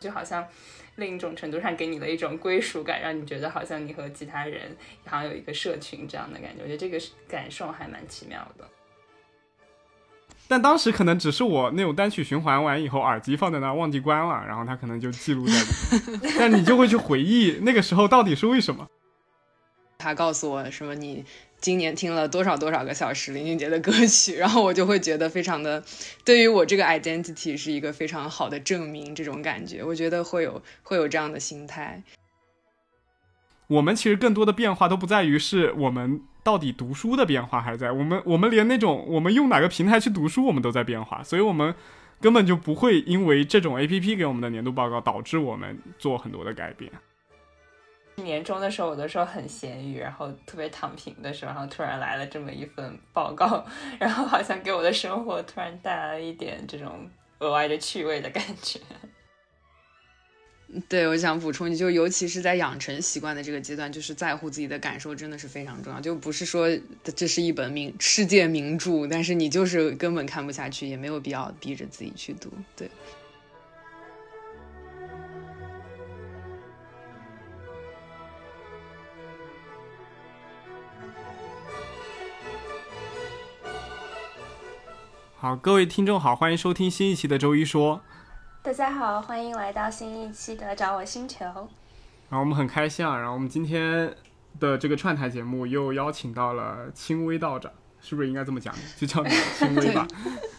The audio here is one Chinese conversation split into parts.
就好像另一种程度上给你的一种归属感，让你觉得好像你和其他人好像有一个社群这样的感觉。我觉得这个感受还蛮奇妙的。但当时可能只是我那种单曲循环完以后，耳机放在那儿忘记关了，然后它可能就记录在里面。但你就会去回忆那个时候到底是为什么。他告诉我什么？你今年听了多少多少个小时林俊杰的歌曲？然后我就会觉得非常的，对于我这个 identity 是一个非常好的证明。这种感觉，我觉得会有会有这样的心态。我们其实更多的变化都不在于是我们。到底读书的变化还在我们，我们连那种我们用哪个平台去读书，我们都在变化，所以我们根本就不会因为这种 A P P 给我们的年度报告导致我们做很多的改变。年终的时候，有的时候很闲鱼，然后特别躺平的时候，然后突然来了这么一份报告，然后好像给我的生活突然带来了一点这种额外的趣味的感觉。对，我想补充，你就尤其是在养成习惯的这个阶段，就是在乎自己的感受，真的是非常重要。就不是说这是一本名世界名著，但是你就是根本看不下去，也没有必要逼着自己去读。对。好，各位听众好，欢迎收听新一期的周一说。大家好，欢迎来到新一期的找我星球。然后我们很开心啊，然后我们今天的这个串台节目又邀请到了轻微道长，是不是应该这么讲？就叫你轻微吧。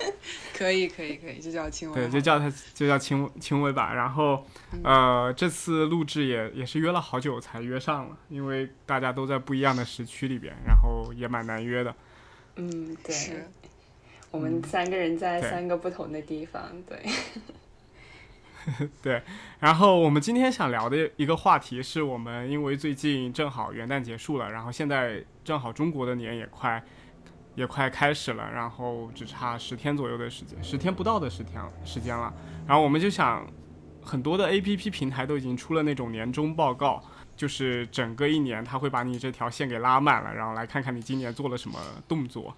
可以可以可以，就叫轻微。对，就叫他就叫轻轻微吧。然后呃，这次录制也也是约了好久才约上了，因为大家都在不一样的时区里边，然后也蛮难约的。嗯，对。我们三个人在三个不同的地方，对。对，然后我们今天想聊的一个话题是我们因为最近正好元旦结束了，然后现在正好中国的年也快也快开始了，然后只差十天左右的时间，十天不到的十天时间了。然后我们就想，很多的 A P P 平台都已经出了那种年终报告，就是整个一年他会把你这条线给拉满了，然后来看看你今年做了什么动作。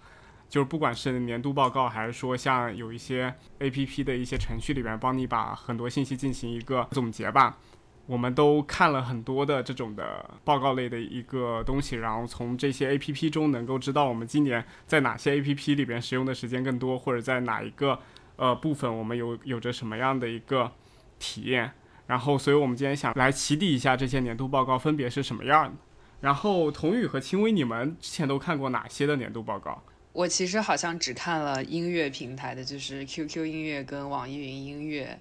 就是不管是年度报告，还是说像有一些 A P P 的一些程序里边，帮你把很多信息进行一个总结吧，我们都看了很多的这种的报告类的一个东西，然后从这些 A P P 中能够知道我们今年在哪些 A P P 里边使用的时间更多，或者在哪一个呃部分我们有有着什么样的一个体验。然后，所以我们今天想来起底一下这些年度报告分别是什么样的。然后，童宇和轻微，你们之前都看过哪些的年度报告？我其实好像只看了音乐平台的，就是 QQ 音乐跟网易云音乐。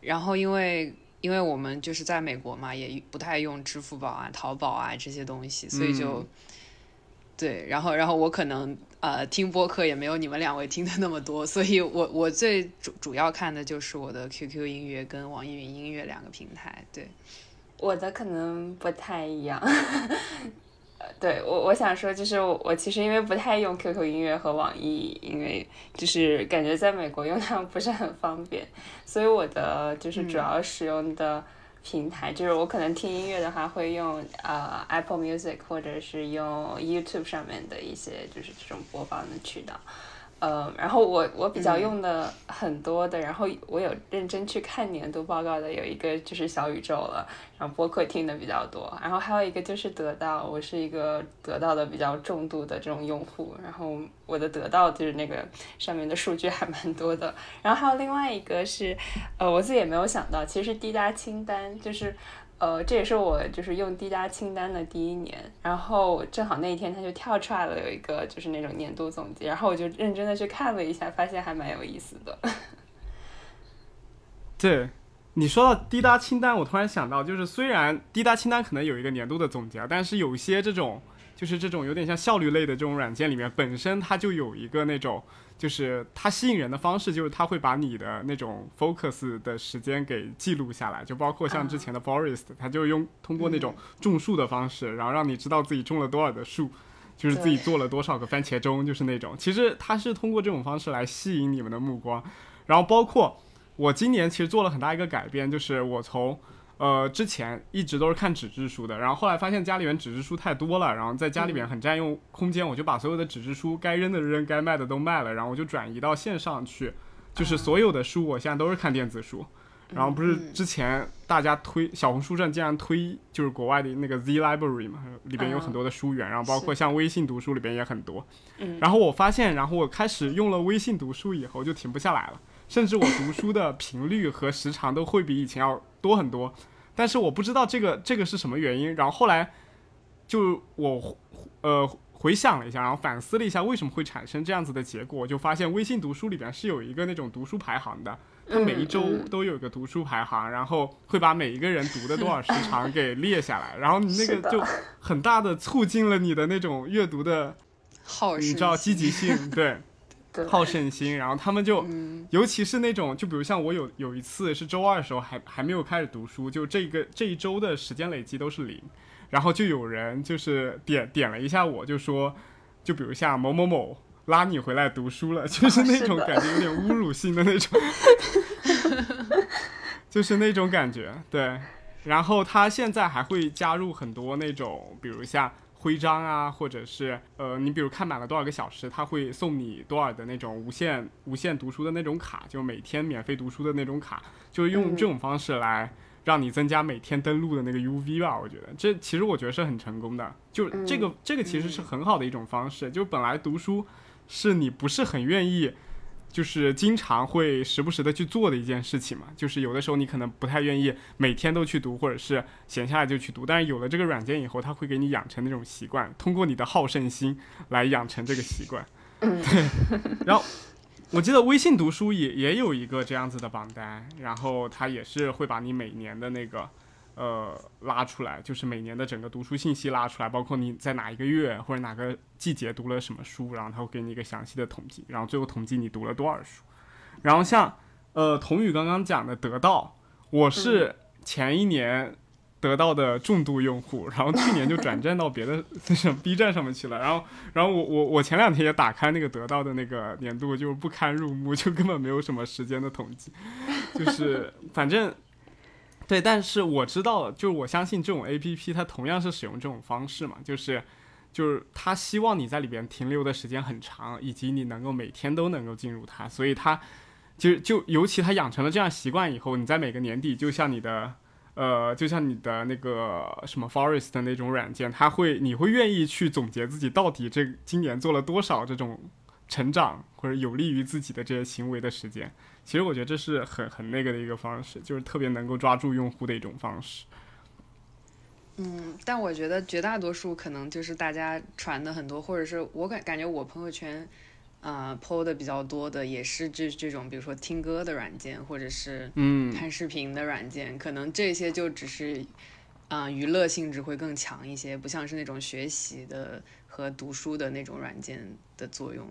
然后因为因为我们就是在美国嘛，也不太用支付宝啊、淘宝啊这些东西，所以就对。然后然后我可能呃听播客也没有你们两位听的那么多，所以我我最主主要看的就是我的 QQ 音乐跟网易云音乐两个平台。对，我的可能不太一样。对我，我想说，就是我其实因为不太用 QQ 音乐和网易，因为就是感觉在美国用它不是很方便，所以我的就是主要使用的平台，就是我可能听音乐的话会用呃 Apple Music，或者是用 YouTube 上面的一些就是这种播放的渠道。呃，然后我我比较用的很多的，然后我有认真去看年度报告的，有一个就是小宇宙了，然后播客听的比较多，然后还有一个就是得到，我是一个得到的比较重度的这种用户，然后我的得到就是那个上面的数据还蛮多的，然后还有另外一个是，呃，我自己也没有想到，其实滴答清单就是。呃，这也是我就是用滴答清单的第一年，然后正好那一天它就跳出来了，有一个就是那种年度总结，然后我就认真的去看了一下，发现还蛮有意思的。对，你说到滴答清单，我突然想到，就是虽然滴答清单可能有一个年度的总结，但是有些这种就是这种有点像效率类的这种软件里面，本身它就有一个那种。就是它吸引人的方式，就是它会把你的那种 focus 的时间给记录下来，就包括像之前的 Forest，它就用通过那种种树的方式，然后让你知道自己种了多少的树，就是自己做了多少个番茄钟，就是那种。其实它是通过这种方式来吸引你们的目光，然后包括我今年其实做了很大一个改变，就是我从。呃，之前一直都是看纸质书的，然后后来发现家里面纸质书太多了，然后在家里面很占用空间，我就把所有的纸质书该扔的扔，该卖的都卖了，然后我就转移到线上去，就是所有的书我现在都是看电子书，然后不是之前大家推小红书上竟然推就是国外的那个 Z Library 嘛，里边有很多的书源，然后包括像微信读书里边也很多。嗯。然后我发现，然后我开始用了微信读书以后就停不下来了，甚至我读书的频率和时长都会比以前要多很多。但是我不知道这个这个是什么原因。然后后来就我呃回想了一下，然后反思了一下为什么会产生这样子的结果，就发现微信读书里边是有一个那种读书排行的。它每一周都有一个读书排行，然后会把每一个人读的多少时长给列下来，然后你那个就很大的促进了你的那种阅读的好，你知道积极性，对，好胜心。然后他们就，尤其是那种，就比如像我有有一次是周二的时候还还没有开始读书，就这个这一周的时间累积都是零，然后就有人就是点点了一下我，就说，就比如像某某某。拉你回来读书了，就是那种感觉，有点侮辱性的那种，就是那种感觉。对，然后他现在还会加入很多那种，比如像徽章啊，或者是呃，你比如看满了多少个小时，他会送你多少的那种无限无限读书的那种卡，就每天免费读书的那种卡，就是用这种方式来让你增加每天登录的那个 UV 吧。我觉得这其实我觉得是很成功的，就这个这个其实是很好的一种方式，就本来读书。是你不是很愿意，就是经常会时不时的去做的一件事情嘛？就是有的时候你可能不太愿意每天都去读，或者是闲下来就去读。但是有了这个软件以后，它会给你养成那种习惯，通过你的好胜心来养成这个习惯。对。然后我记得微信读书也也有一个这样子的榜单，然后它也是会把你每年的那个。呃，拉出来就是每年的整个读书信息拉出来，包括你在哪一个月或者哪个季节读了什么书，然后他会给你一个详细的统计，然后最后统计你读了多少书。然后像呃，童宇刚刚讲的得到，我是前一年得到的重度用户，然后去年就转战到别的那种 B 站上面去了。然后，然后我我我前两天也打开那个得到的那个年度，就不堪入目，就根本没有什么时间的统计，就是反正。对，但是我知道，就是我相信这种 A P P 它同样是使用这种方式嘛，就是，就是它希望你在里边停留的时间很长，以及你能够每天都能够进入它，所以它，就就尤其它养成了这样习惯以后，你在每个年底，就像你的，呃，就像你的那个什么 Forest 的那种软件，它会，你会愿意去总结自己到底这今年做了多少这种成长或者有利于自己的这些行为的时间。其实我觉得这是很很那个的一个方式，就是特别能够抓住用户的一种方式。嗯，但我觉得绝大多数可能就是大家传的很多，或者是我感感觉我朋友圈，呃，PO 的比较多的也是这这种，比如说听歌的软件，或者是嗯看视频的软件，可能这些就只是，啊，娱乐性质会更强一些，不像是那种学习的和读书的那种软件的作用。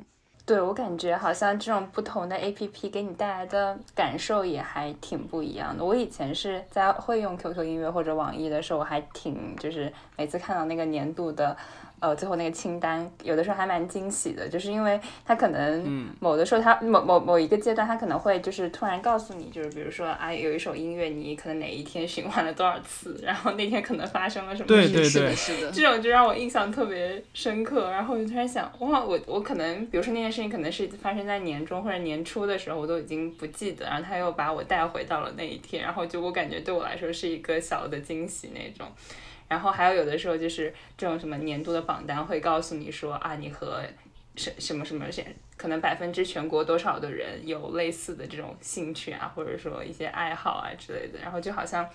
对我感觉好像这种不同的 A P P 给你带来的感受也还挺不一样的。我以前是在会用 Q Q 音乐或者网易的时候，我还挺就是每次看到那个年度的。呃，最后那个清单有的时候还蛮惊喜的，就是因为他可能某的时候，它某某某一个阶段，他可能会就是突然告诉你，就是比如说啊，有一首音乐你可能哪一天循环了多少次，然后那天可能发生了什么事情，是的，是的，这种就让我印象特别深刻。然后我就突然想，哇，我我可能比如说那件事情可能是发生在年中或者年初的时候，我都已经不记得，然后他又把我带回到了那一天，然后就我感觉对我来说是一个小的惊喜那种。然后还有有的时候就是这种什么年度的榜单会告诉你说啊，你和什什么什么可能百分之全国多少的人有类似的这种兴趣啊，或者说一些爱好啊之类的。然后就好像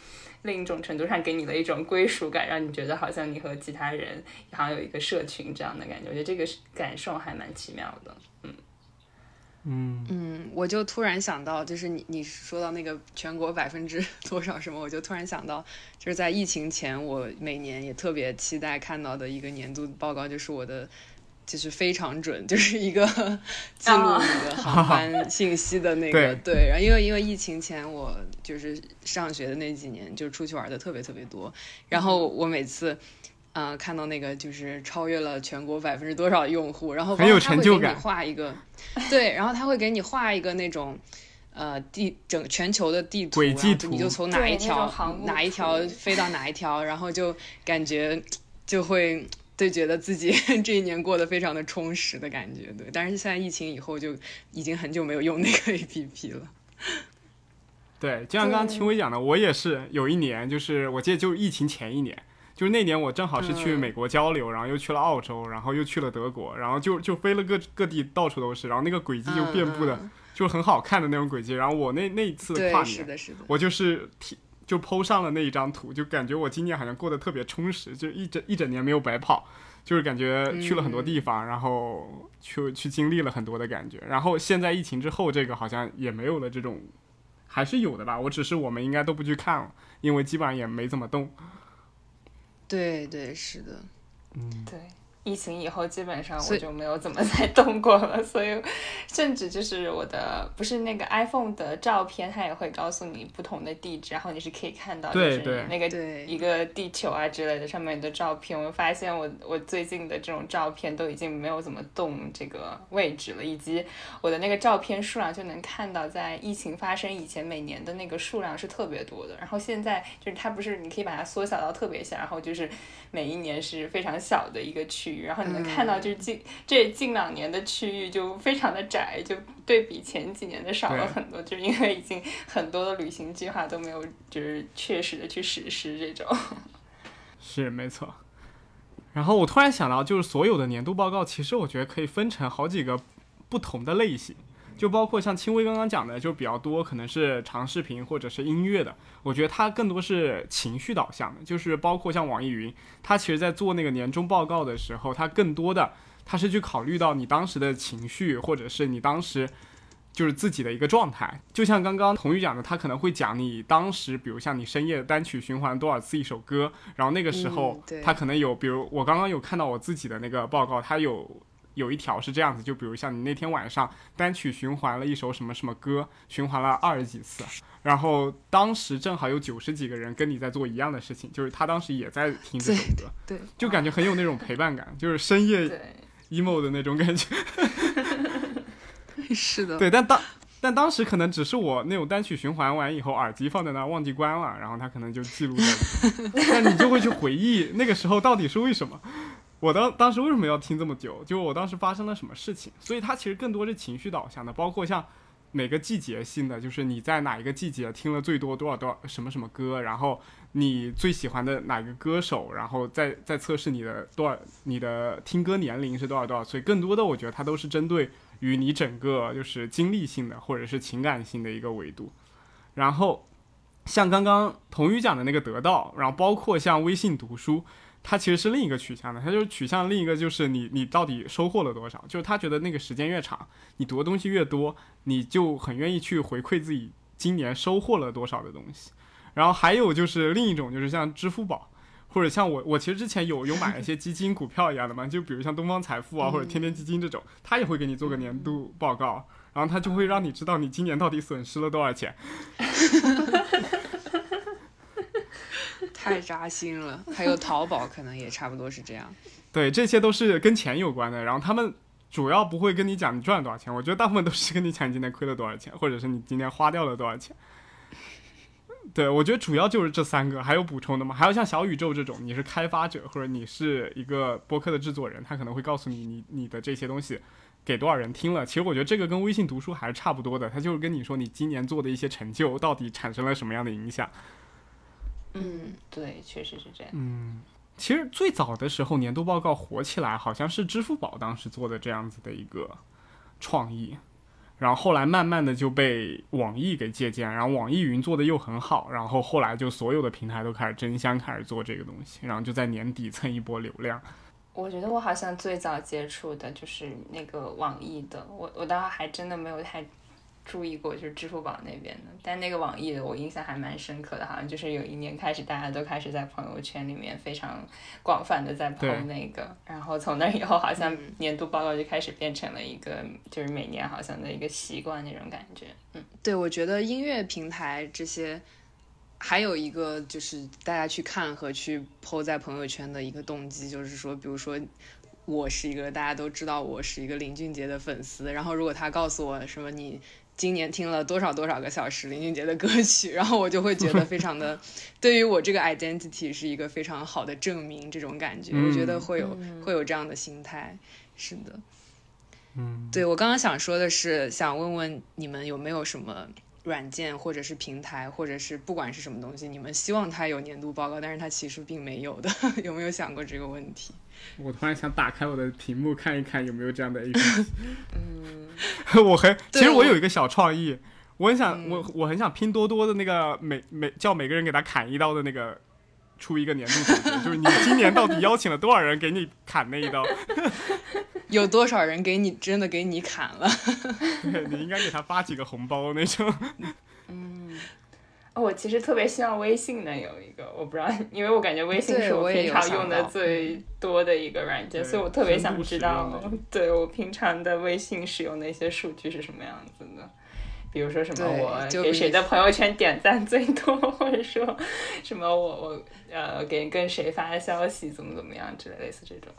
另一种程度上给你了一种归属感，让你觉得好像你和其他人好像有一个社群这样的感觉。我觉得这个感受还蛮奇妙的。嗯嗯嗯，我就突然想到，就是你你说到那个全国百分之 多少什么，我就突然想到，就是在疫情前，我每年也特别期待看到的一个年度报告，就是我的，就是非常准，就是一个记录你的航班信息的那个。对，然后因为因为疫情前我就是上学的那几年，就出去玩的特别特别多，然后我每次。嗯，看到那个就是超越了全国百分之多少用户，然后很有成就感。画一个，对，然后他会给你画一个那种，呃，地整全球的地图，轨迹图你就从哪一条哪一条飞到哪一条，然后就感觉就会对觉得自己 这一年过得非常的充实的感觉，对。但是现在疫情以后就已经很久没有用那个 A P P 了。对，就像刚刚秦伟讲的，我也是有一年，就是我记得就是疫情前一年，就是那年我正好是去美国交流，然后又去了澳洲，然后又去了德国，然后就就飞了各各地，到处都是，然后那个轨迹就遍布的，就是很好看的那种轨迹。然后我那那一次跨年，我就是就 PO 上了那一张图，就感觉我今年好像过得特别充实，就一整一整年没有白跑，就是感觉去了很多地方，然后去去经历了很多的感觉。然后现在疫情之后，这个好像也没有了这种。还是有的吧，我只是我们应该都不去看了，因为基本上也没怎么动。对对，是的，嗯，对。疫情以后，基本上我就没有怎么 再动过了，所以甚至就是我的不是那个 iPhone 的照片，它也会告诉你不同的地址，然后你是可以看到就是那个一个地球啊之类的上面的照片。我发现我我最近的这种照片都已经没有怎么动这个位置了，以及我的那个照片数量就能看到，在疫情发生以前每年的那个数量是特别多的，然后现在就是它不是你可以把它缩小到特别小，然后就是每一年是非常小的一个区域。然后你能看到，就是近这近两年的区域就非常的窄，就对比前几年的少了很多，就因为已经很多的旅行计划都没有就是确实的去实施这种。是没错。然后我突然想到，就是所有的年度报告，其实我觉得可以分成好几个不同的类型。就包括像轻微刚刚讲的，就比较多，可能是长视频或者是音乐的。我觉得它更多是情绪导向的，就是包括像网易云，它其实在做那个年终报告的时候，它更多的它是去考虑到你当时的情绪，或者是你当时就是自己的一个状态。就像刚刚童宇讲的，他可能会讲你当时，比如像你深夜单曲循环多少次一首歌，然后那个时候他可能有，比如我刚刚有看到我自己的那个报告，他有。有一条是这样子，就比如像你那天晚上单曲循环了一首什么什么歌，循环了二十几次，然后当时正好有九十几个人跟你在做一样的事情，就是他当时也在听这首歌，对，就感觉很有那种陪伴感，就是深夜 emo 的那种感觉。是的，对，但当但当时可能只是我那种单曲循环完以后，耳机放在那忘记关了，然后他可能就记录在，但你就会去回忆那个时候到底是为什么。我当当时为什么要听这么久？就我当时发生了什么事情？所以它其实更多是情绪导向的，包括像每个季节性的，就是你在哪一个季节听了最多多少多少什么什么歌，然后你最喜欢的哪个歌手，然后再再测试你的多少你的听歌年龄是多少多少岁。更多的我觉得它都是针对于你整个就是经历性的或者是情感性的一个维度。然后像刚刚童宇讲的那个得到，然后包括像微信读书。他其实是另一个取向的，他就是取向另一个，就是你你到底收获了多少？就是他觉得那个时间越长，你读的东西越多，你就很愿意去回馈自己今年收获了多少的东西。然后还有就是另一种，就是像支付宝，或者像我我其实之前有有买一些基金、股票一样的嘛，就比如像东方财富啊或者天天基金这种，他也会给你做个年度报告，然后他就会让你知道你今年到底损失了多少钱。太扎心了，还有淘宝可能也差不多是这样。对，这些都是跟钱有关的。然后他们主要不会跟你讲你赚了多少钱，我觉得大部分都是跟你讲你今天亏了多少钱，或者是你今天花掉了多少钱。对，我觉得主要就是这三个，还有补充的吗？还有像小宇宙这种，你是开发者或者你是一个播客的制作人，他可能会告诉你你你的这些东西给多少人听了。其实我觉得这个跟微信读书还是差不多的，他就是跟你说你今年做的一些成就到底产生了什么样的影响。嗯，对，确实是这样。嗯，其实最早的时候，年度报告火起来，好像是支付宝当时做的这样子的一个创意，然后后来慢慢的就被网易给借鉴，然后网易云做的又很好，然后后来就所有的平台都开始争相开始做这个东西，然后就在年底蹭一波流量。我觉得我好像最早接触的就是那个网易的，我我倒还真的没有太。注意过就是支付宝那边的，但那个网易的我印象还蛮深刻的，好像就是有一年开始，大家都开始在朋友圈里面非常广泛的在碰那个，然后从那以后，好像年度报告就开始变成了一个就是每年好像的一个习惯那种感觉。嗯，对，我觉得音乐平台这些还有一个就是大家去看和去 PO 在朋友圈的一个动机，就是说，比如说我是一个大家都知道我是一个林俊杰的粉丝，然后如果他告诉我什么你。今年听了多少多少个小时林俊杰的歌曲，然后我就会觉得非常的，对于我这个 identity 是一个非常好的证明，这种感觉，我觉得会有会有这样的心态，是的，嗯，对我刚刚想说的是，想问问你们有没有什么软件或者是平台，或者是不管是什么东西，你们希望它有年度报告，但是它其实并没有的，有没有想过这个问题？我突然想打开我的屏幕看一看有没有这样的 A P P。嗯，我很，其实我有一个小创意，我很想，嗯我我很想拼多多的那个每每叫每个人给他砍一刀的那个。出一个年度总结，就是你今年到底邀请了多少人给你砍那一刀？有多少人给你真的给你砍了？对你应该给他发几个红包那种。哦我其实特别希望微信能有一个，我不知道，因为我感觉微信是我平常用的最多的一个软件，所以我特别想知道，对我平常的微信使用的一些数据是什么样子的。比如说什么我就给谁的朋友圈点赞最多，或者说什么我我呃给跟谁发消息怎么怎么样之类类似这种。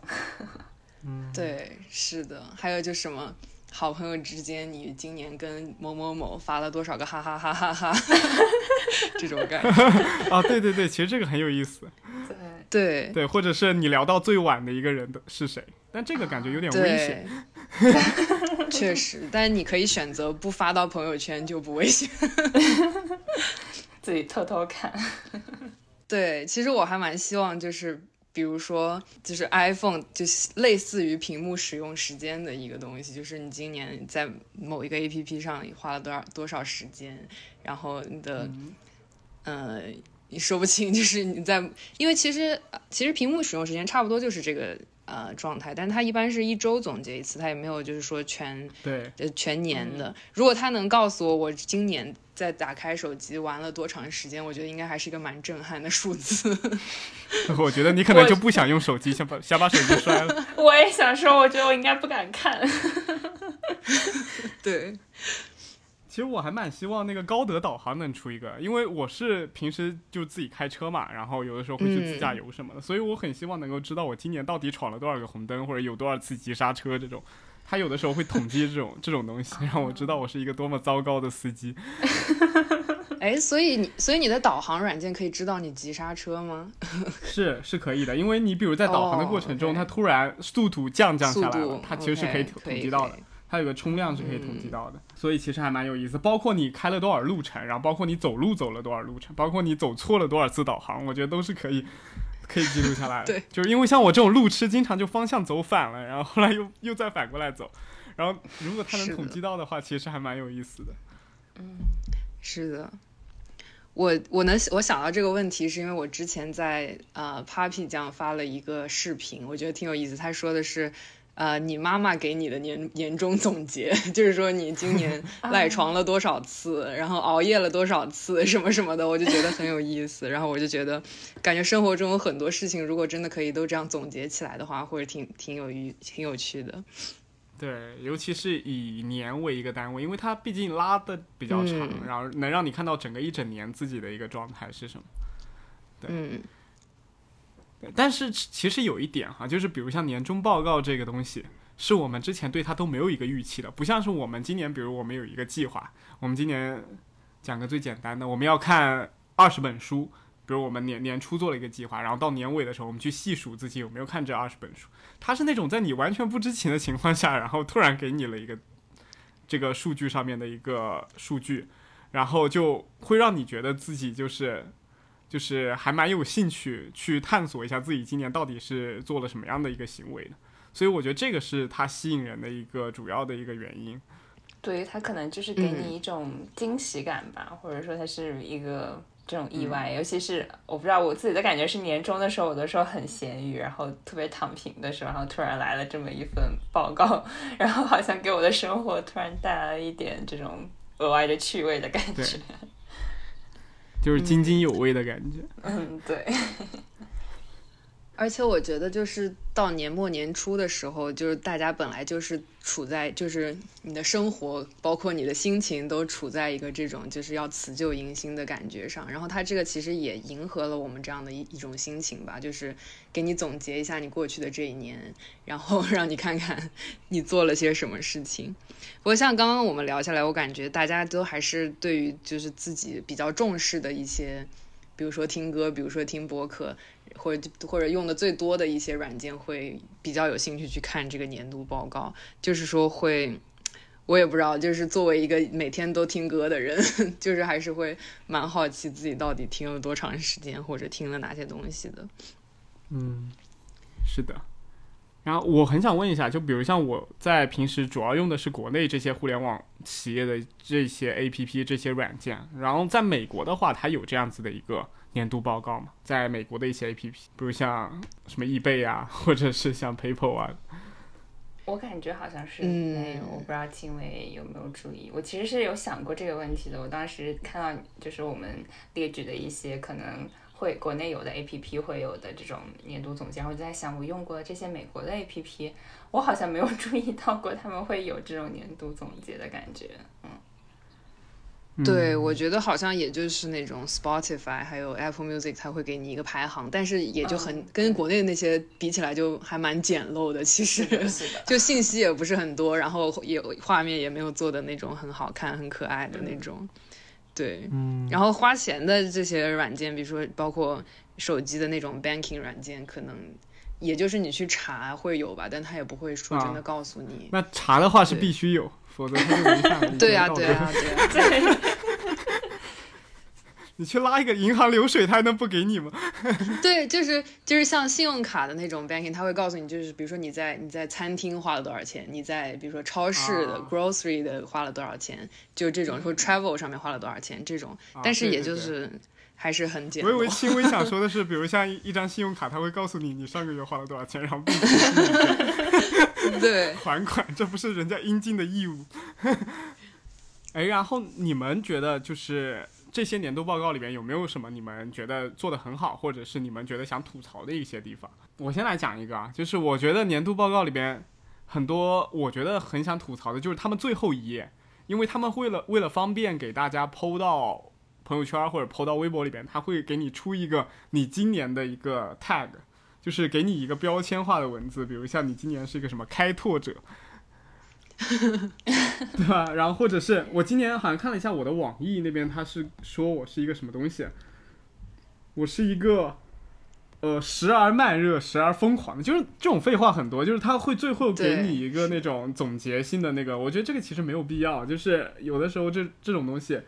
对，是的，还有就什么好朋友之间，你今年跟某某某发了多少个哈哈哈哈哈，这种感觉。啊，对对对，其实这个很有意思。对，对对，或者是你聊到最晚的一个人的是谁，但这个感觉有点危险。对，确实，但是你可以选择不发到朋友圈，就不危险。自己偷偷看。对，其实我还蛮希望就是。比如说，就是 iPhone，就是类似于屏幕使用时间的一个东西，就是你今年在某一个 APP 上花了多少多少时间，然后你的，嗯。呃，你说不清，就是你在，因为其实其实屏幕使用时间差不多就是这个呃状态，但是他一般是一周总结一次，他也没有就是说全对，呃全年的。如果他能告诉我我今年在打开手机玩了多长时间，我觉得应该还是一个蛮震撼的数字。我觉得你可能就不想用手机，想把想把手机摔了。我也想说，我觉得我应该不敢看。对，其实我还蛮希望那个高德导航能出一个，因为我是平时就自己开车嘛，然后有的时候会去自驾游什么的，所以我很希望能够知道我今年到底闯了多少个红灯，或者有多少次急刹车这种。他有的时候会统计这种这种东西，让我知道我是一个多么糟糕的司机。哎，所以你所以你的导航软件可以知道你急刹车吗？是是可以的，因为你比如在导航的过程中，哦它突然速度降降下来了度，它其实是可以统计到的。它有个冲量是可以统计到的，所以其实还蛮有意思。包括你开了多少路程，然后包括你走路走了多少路程，包括你走错了多少次导航，我觉得都是可以 可以记录下来的。对，就是因为像我这种路痴，经常就方向走反了，然后后来又 又再反过来走，然后如果它能统计到的话，其实还蛮有意思的。嗯是的，我我能我想到这个问题，是因为我之前在呃 Papi 酱发了一个视频，我觉得挺有意思。他说的是。呃，你妈妈给你的年年终总结，就是说你今年 赖床了多少次，然后熬夜了多少次，什么什么的，我就觉得很有意思。然后我就觉得，感觉生活中有很多事情，如果真的可以都这样总结起来的话，会挺挺有趣、挺有趣的。对，尤其是以年为一个单位，因为它毕竟拉的比较长，嗯然后能让你看到整个一整年自己的一个状态是什么。对嗯对但是其实有一点哈，就是比如像年终报告这个东西，是我们之前对它都没有一个预期的，不像是我们今年，比如我们有一个计划，我们今年讲个最简单的，我们要看二十本书。比如我们年年初做了一个计划，然后到年尾的时候，我们去细数自己有没有看这二十本书。它是那种在你完全不知情的情况下，然后突然给你了一个这个数据上面的一个数据，然后就会让你觉得自己就是就是还蛮有兴趣去探索一下自己今年到底是做了什么样的一个行为的。所以我觉得这个是它吸引人的一个主要的一个原因。对，它可能就是给嗯你一种惊喜感吧，或者说它是一个这种意嗯外。尤其是我不知道我自己的感觉是年终的时候，有的时候很闲鱼，然后特别躺平的时候，然后突然来了这么一份报告，然后好像给我的生活突然带来了一点这种额外的趣味的感觉。就是津津有味的感觉。嗯，对，而且我觉得，就是到年末年初的时候，就是大家本来就是处在，就是你的生活，包括你的心情，都处在一个这种就是要辞旧迎新的感觉上。然后它这个其实也迎合了我们这样的一一种心情吧，就是给你总结一下你过去的这一年，然后让你看看 你做了些什么事情。不过像刚刚我们聊下来，我感觉大家都还是对于就是自己比较重视的一些，比如说听歌，比如说听播客。或者或者用的最多的一些软件会比较有兴趣去看这个年度报告，就是说会，我也不知道，就是作为一个每天都听歌的人，就是还是会蛮好奇自己到底听了多长时间，或者听了哪些东西的。嗯，是的。然后我很想问一下，就比如像我在平时主要用的是国内这些互联网企业的这些 APP 这些软件，然后在美国的话，它有这样子的一个年度报告嘛？在美国的一些 APP，比如像什么易贝啊，或者是像 PayPal 啊。我感觉好像是嗯没有，我不知道青伟有没有注意。我其实是有想过这个问题的。我当时看到就是我们列举的一些可能会国内有的 APP 会有的这种年度总结，我就在想，我用过的这些美国的 APP，我好像没有注意到过他们会有这种年度总结的感觉。嗯，对，嗯我觉得好像也就是那种 Spotify 还有 Apple Music，才会给你一个排行，但是也就很、嗯跟国内那些比起来就还蛮简陋的，其实。就信息也不是很多，然后也画面也没有做的那种很好看、很可爱的那种。对，嗯，然后花钱的这些软件，比如说包括手机的那种 banking 软件，可能也就是你去查会有吧，但他也不会说真的啊。告诉你。那查的话是必须有，否则他就违反了一些对呀、道德对呀、对呀、你去拉一个银行流水，他还能不给你吗？对，就是就是像信用卡的那种 banking，他会告诉你，就是比如说你在你在餐厅花了多少钱，你在比如说超市的、啊 grocery 的花了多少钱，就这种，说 travel 上面花了多少钱这种，但是也对对对就是还是很简我以为。轻微想说的是，比如像一一张信用卡，他会告诉你你上个月花了多少钱，然后 对，还款，这不是人家应尽的义务。哎，然后你们觉得就是这些年度报告里边有没有什么你们觉得做的很好，或者是你们觉得想吐槽的一些地方？我先来讲一个啊，就是我觉得年度报告里边很多我觉得很想吐槽的，就是他们最后一页，因为他们为了为了方便给大家剖到朋友圈或者剖到微博里边，他会给你出一个你今年的一个 tag，就是给你一个标签化的文字，比如像你今年是一个什么开拓者，对吧？然后或者是我今年好像看了一下我的网易那边，他是说我是一个什么东西，我是一个。呃，时而慢热，时而疯狂，就是这种废话很多，就是他会最后给你一个那种总结性的那个，我觉得这个其实没有必要，就是有的时候这这种东西，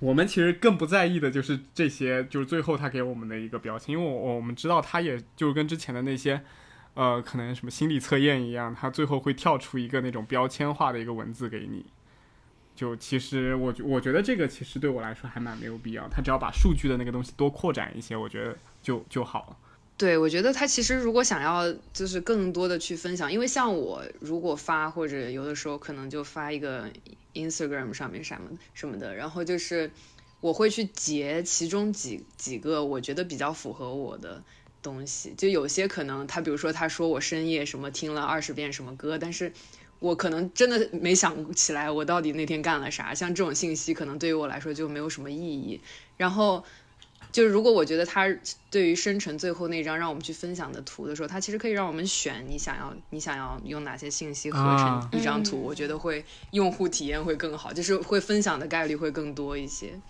我们其实更不在意的就是这些，就是最后他给我们的一个表情，因为我我们知道他也就是跟之前的那些，呃，可能什么心理测验一样，他最后会跳出一个那种标签化的一个文字给你。就其实我觉我觉得这个其实对我来说还蛮没有必要，他只要把数据的那个东西多扩展一些，我觉得就就好了。对，我觉得他其实如果想要就是更多的去分享，因为像我如果发或者有的时候可能就发一个 Instagram 上面什么什么的，然后就是我会去截其中几几个我觉得比较符合我的东西，就有些可能他比如说他说我深夜什么听了二十遍什么歌，但是。我可能真的没想起来我到底那天干了啥，像这种信息可能对于我来说就没有什么意义。然后就是如果我觉得他对于生成最后那张让我们去分享的图的时候，他其实可以让我们选你想要你想要用哪些信息合啊成一张图，嗯我觉得会用户体验会更好，就是会分享的概率会更多一些。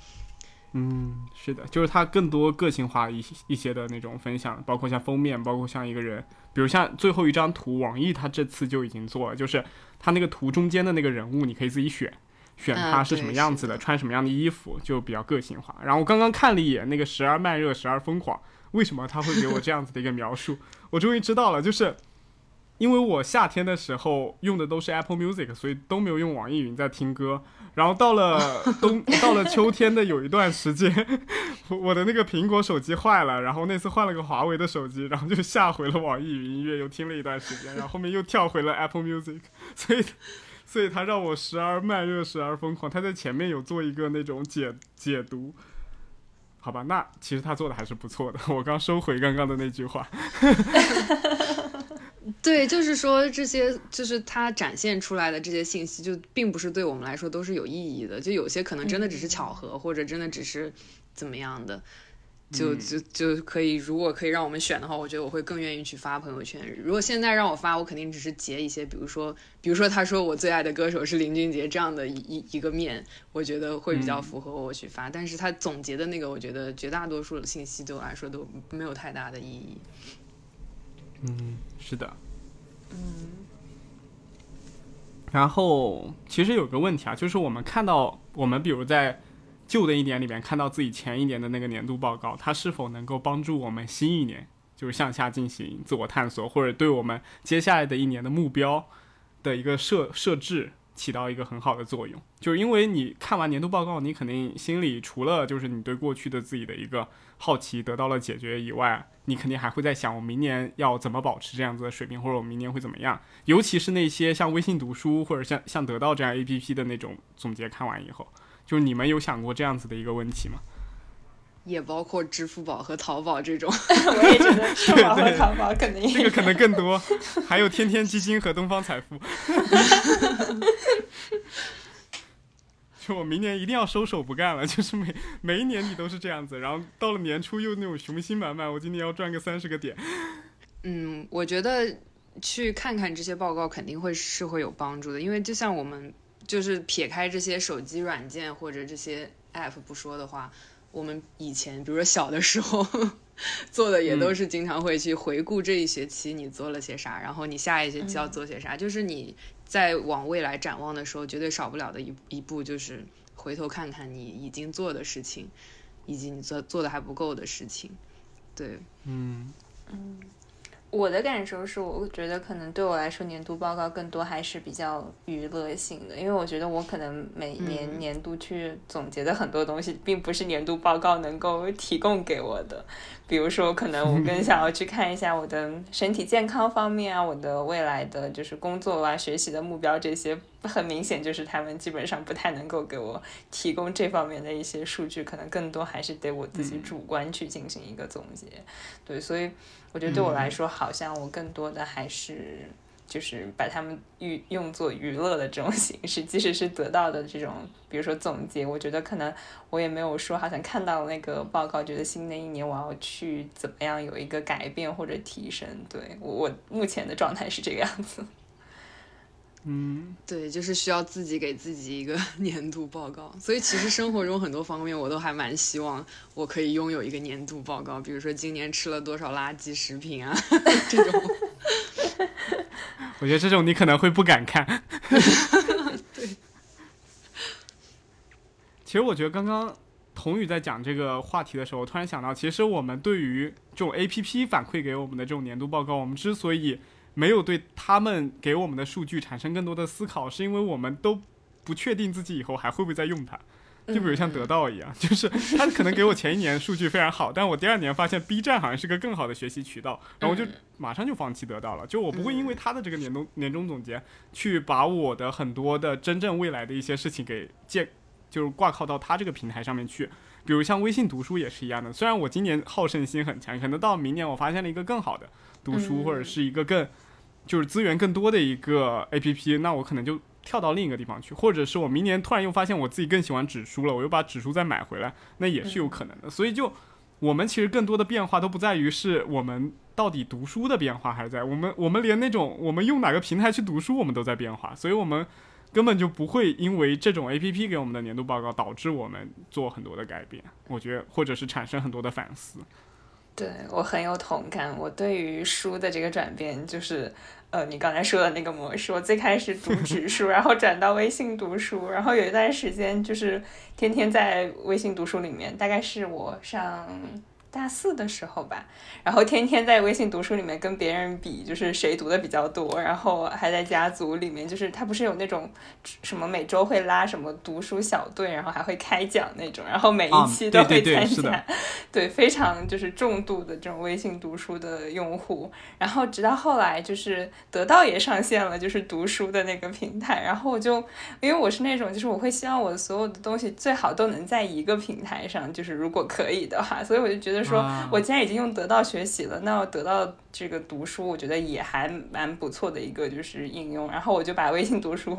嗯，是的，就是它更多个性化一些一些的那种分享，包括像封面，包括像一个人，比如像最后一张图，网易它这次就已经做了，就是它那个图中间的那个人物，你可以自己选，选啊他是什么样子的穿什么样的衣服，就比较个性化。然后我刚刚看了一眼那个时而慢热，时而疯狂，为什么他会给我这样子的一个描述？我终于知道了，就是。因为我夏天的时候用的都是 Apple Music，所以都没有用网易云在听歌。然后到了 冬，到了秋天的有一段时间，我我的那个苹果手机坏了，然后那次换了个华为的手机，然后就下回了网易云音乐，又听了一段时间，然后后面又跳回了 Apple Music，所以，所以他让我时而慢热，时而疯狂。他在前面有做一个那种解解读，好吧，那其实他做的还是不错的。我刚收回刚刚的那句话。对，就是说这些，就是它展现出来的这些信息，就并不是对我们来说都是有意义的。就有些可能真的只是巧合，或者真的只是怎么样的，就嗯就就可以。如果可以让我们选的话，我觉得我会更愿意去发朋友圈。如果现在让我发，我肯定只是截一些，比如说，比如说他说我最爱的歌手是林俊杰这样的一一一个面，我觉得会比较嗯符合我去发。但是他总结的那个，我觉得绝大多数的信息对我来说都没有太大的意义。嗯，是的。嗯然后其实有个问题啊，就是我们看到我们比如在旧的一年里面看到自己前一年的那个年度报告，它是否能够帮助我们新一年就是向下进行自我探索，或者对我们接下来的一年的目标的一个设设置起到一个很好的作用？就是因为你看完年度报告，你肯定心里除了就是你对过去的自己的一个好奇得到了解决以外，你肯定还会在想我明年要怎么保持这样子的水平，或者我明年会怎么样？尤其是那些像微信读书或者像像得到这样 A P P 的那种总结，看完以后。就是你们有想过这样子的一个问题吗？也包括支付宝和淘宝这种。我也觉得支付宝和淘宝肯定这个可能更多，还有天天基金和东方财富。就我明年一定要收手不干了，就是每每一年你都是这样子，然后到了年初又那种雄心满满，我今年要赚个三十个点。嗯，我觉得去看看这些报告肯定会是会有帮助的，因为就像我们。就是撇开这些手机软件或者这些 app 不说的话，我们以前比如说小的时候 做的也都是经常会去回顾这一学期你做了些啥，然后你下一学期要做些啥。就是你在往未来展望的时候，绝对少不了的一一步就是回头看看你已经做的事情，以及你做做的还不够的事情。对，嗯嗯。我的感受是，我觉得可能对我来说，年度报告更多还是比较娱乐性的，因为我觉得我可能每年年度去总结的很多东西，并不是年度报告能够提供给我的。比如说，可能我更想要去看一下我的身体健康方面啊，我的未来的就是工作啊、学习的目标这些，很明显就是他们基本上不太能够给我提供这方面的一些数据，可能更多还是得我自己主观去进行一个总结。对，所以。我觉得对我来说，好像我更多的还是就是把他们用用作娱乐的这种 形式，即使是得到的这种，比如说总结，我觉得可能我也没有说好像看到那个报告，觉得新的一年我要去怎么样有一个改变或者提升。对我我目前的状态是这个样子。嗯，对，就是需要自己给自己一个 年度报告。所以其实生活中很多方面，我都还蛮希望我可以拥有一个年度报告。比如说今年吃了多少垃圾食品啊，这种。我觉得这种你可能会不敢看。对。其实我觉得刚刚童宇在讲这个话题的时候，我突然想到，其实我们对于这种 A P P 反馈给我们的这种年度报告，我们之所以。没有对他们给我们的数据产生更多的思考，是因为我们都不确定自己以后还会不会再用它。就比如像得到一样，就是他可能给我前一年数据非常好，但我第二年发现 B 站好像是个更好的学习渠道，然后我就马上就放弃得到了。就我不会因为他的这个年终年终总结，去把我的很多的真正未来的一些事情给借，就是挂靠到他这个平台上面去。比如像微信读书也是一样的，虽然我今年好胜心很强，可能到明年我发现了一个更好的读书或者是一个更。就是资源更多的一个 A P P，那我可能就跳到另一个地方去，或者是我明年突然又发现我自己更喜欢纸书了，我又把纸书再买回来，那也是有可能的。所以就我们其实更多的变化都不在于是我们到底读书的变化，还是在我们我们连那种我们用哪个平台去读书，我们都在变化，所以我们根本就不会因为这种 A P P 给我们的年度报告导致我们做很多的改变，我觉得或者是产生很多的反思。对我很有同感，我对于书的这个转变就是，呃，你刚才说的那个模式，我最开始读纸书，然后转到微信读书，然后有一段时间就是天天在微信读书里面，大概是我上。大四的时候吧，然后天天在微信读书里面跟别人比，就是谁读的比较多，然后还在家族里面，就是他不是有那种什么每周会拉什么读书小队，然后还会开奖那种，然后每一期都会参加，对，非常就是重度的这种微信读书的用户。然后直到后来就是得到也上线了，就是读书的那个平台，然后我就因为我是那种就是我会希望我所有的东西最好都能在一个平台上，就是如果可以的话，所以我就觉得。说，我既然已经用得到学习了，那我得到这个读书，我觉得也还蛮不错的一个就是应用。然后我就把微信读书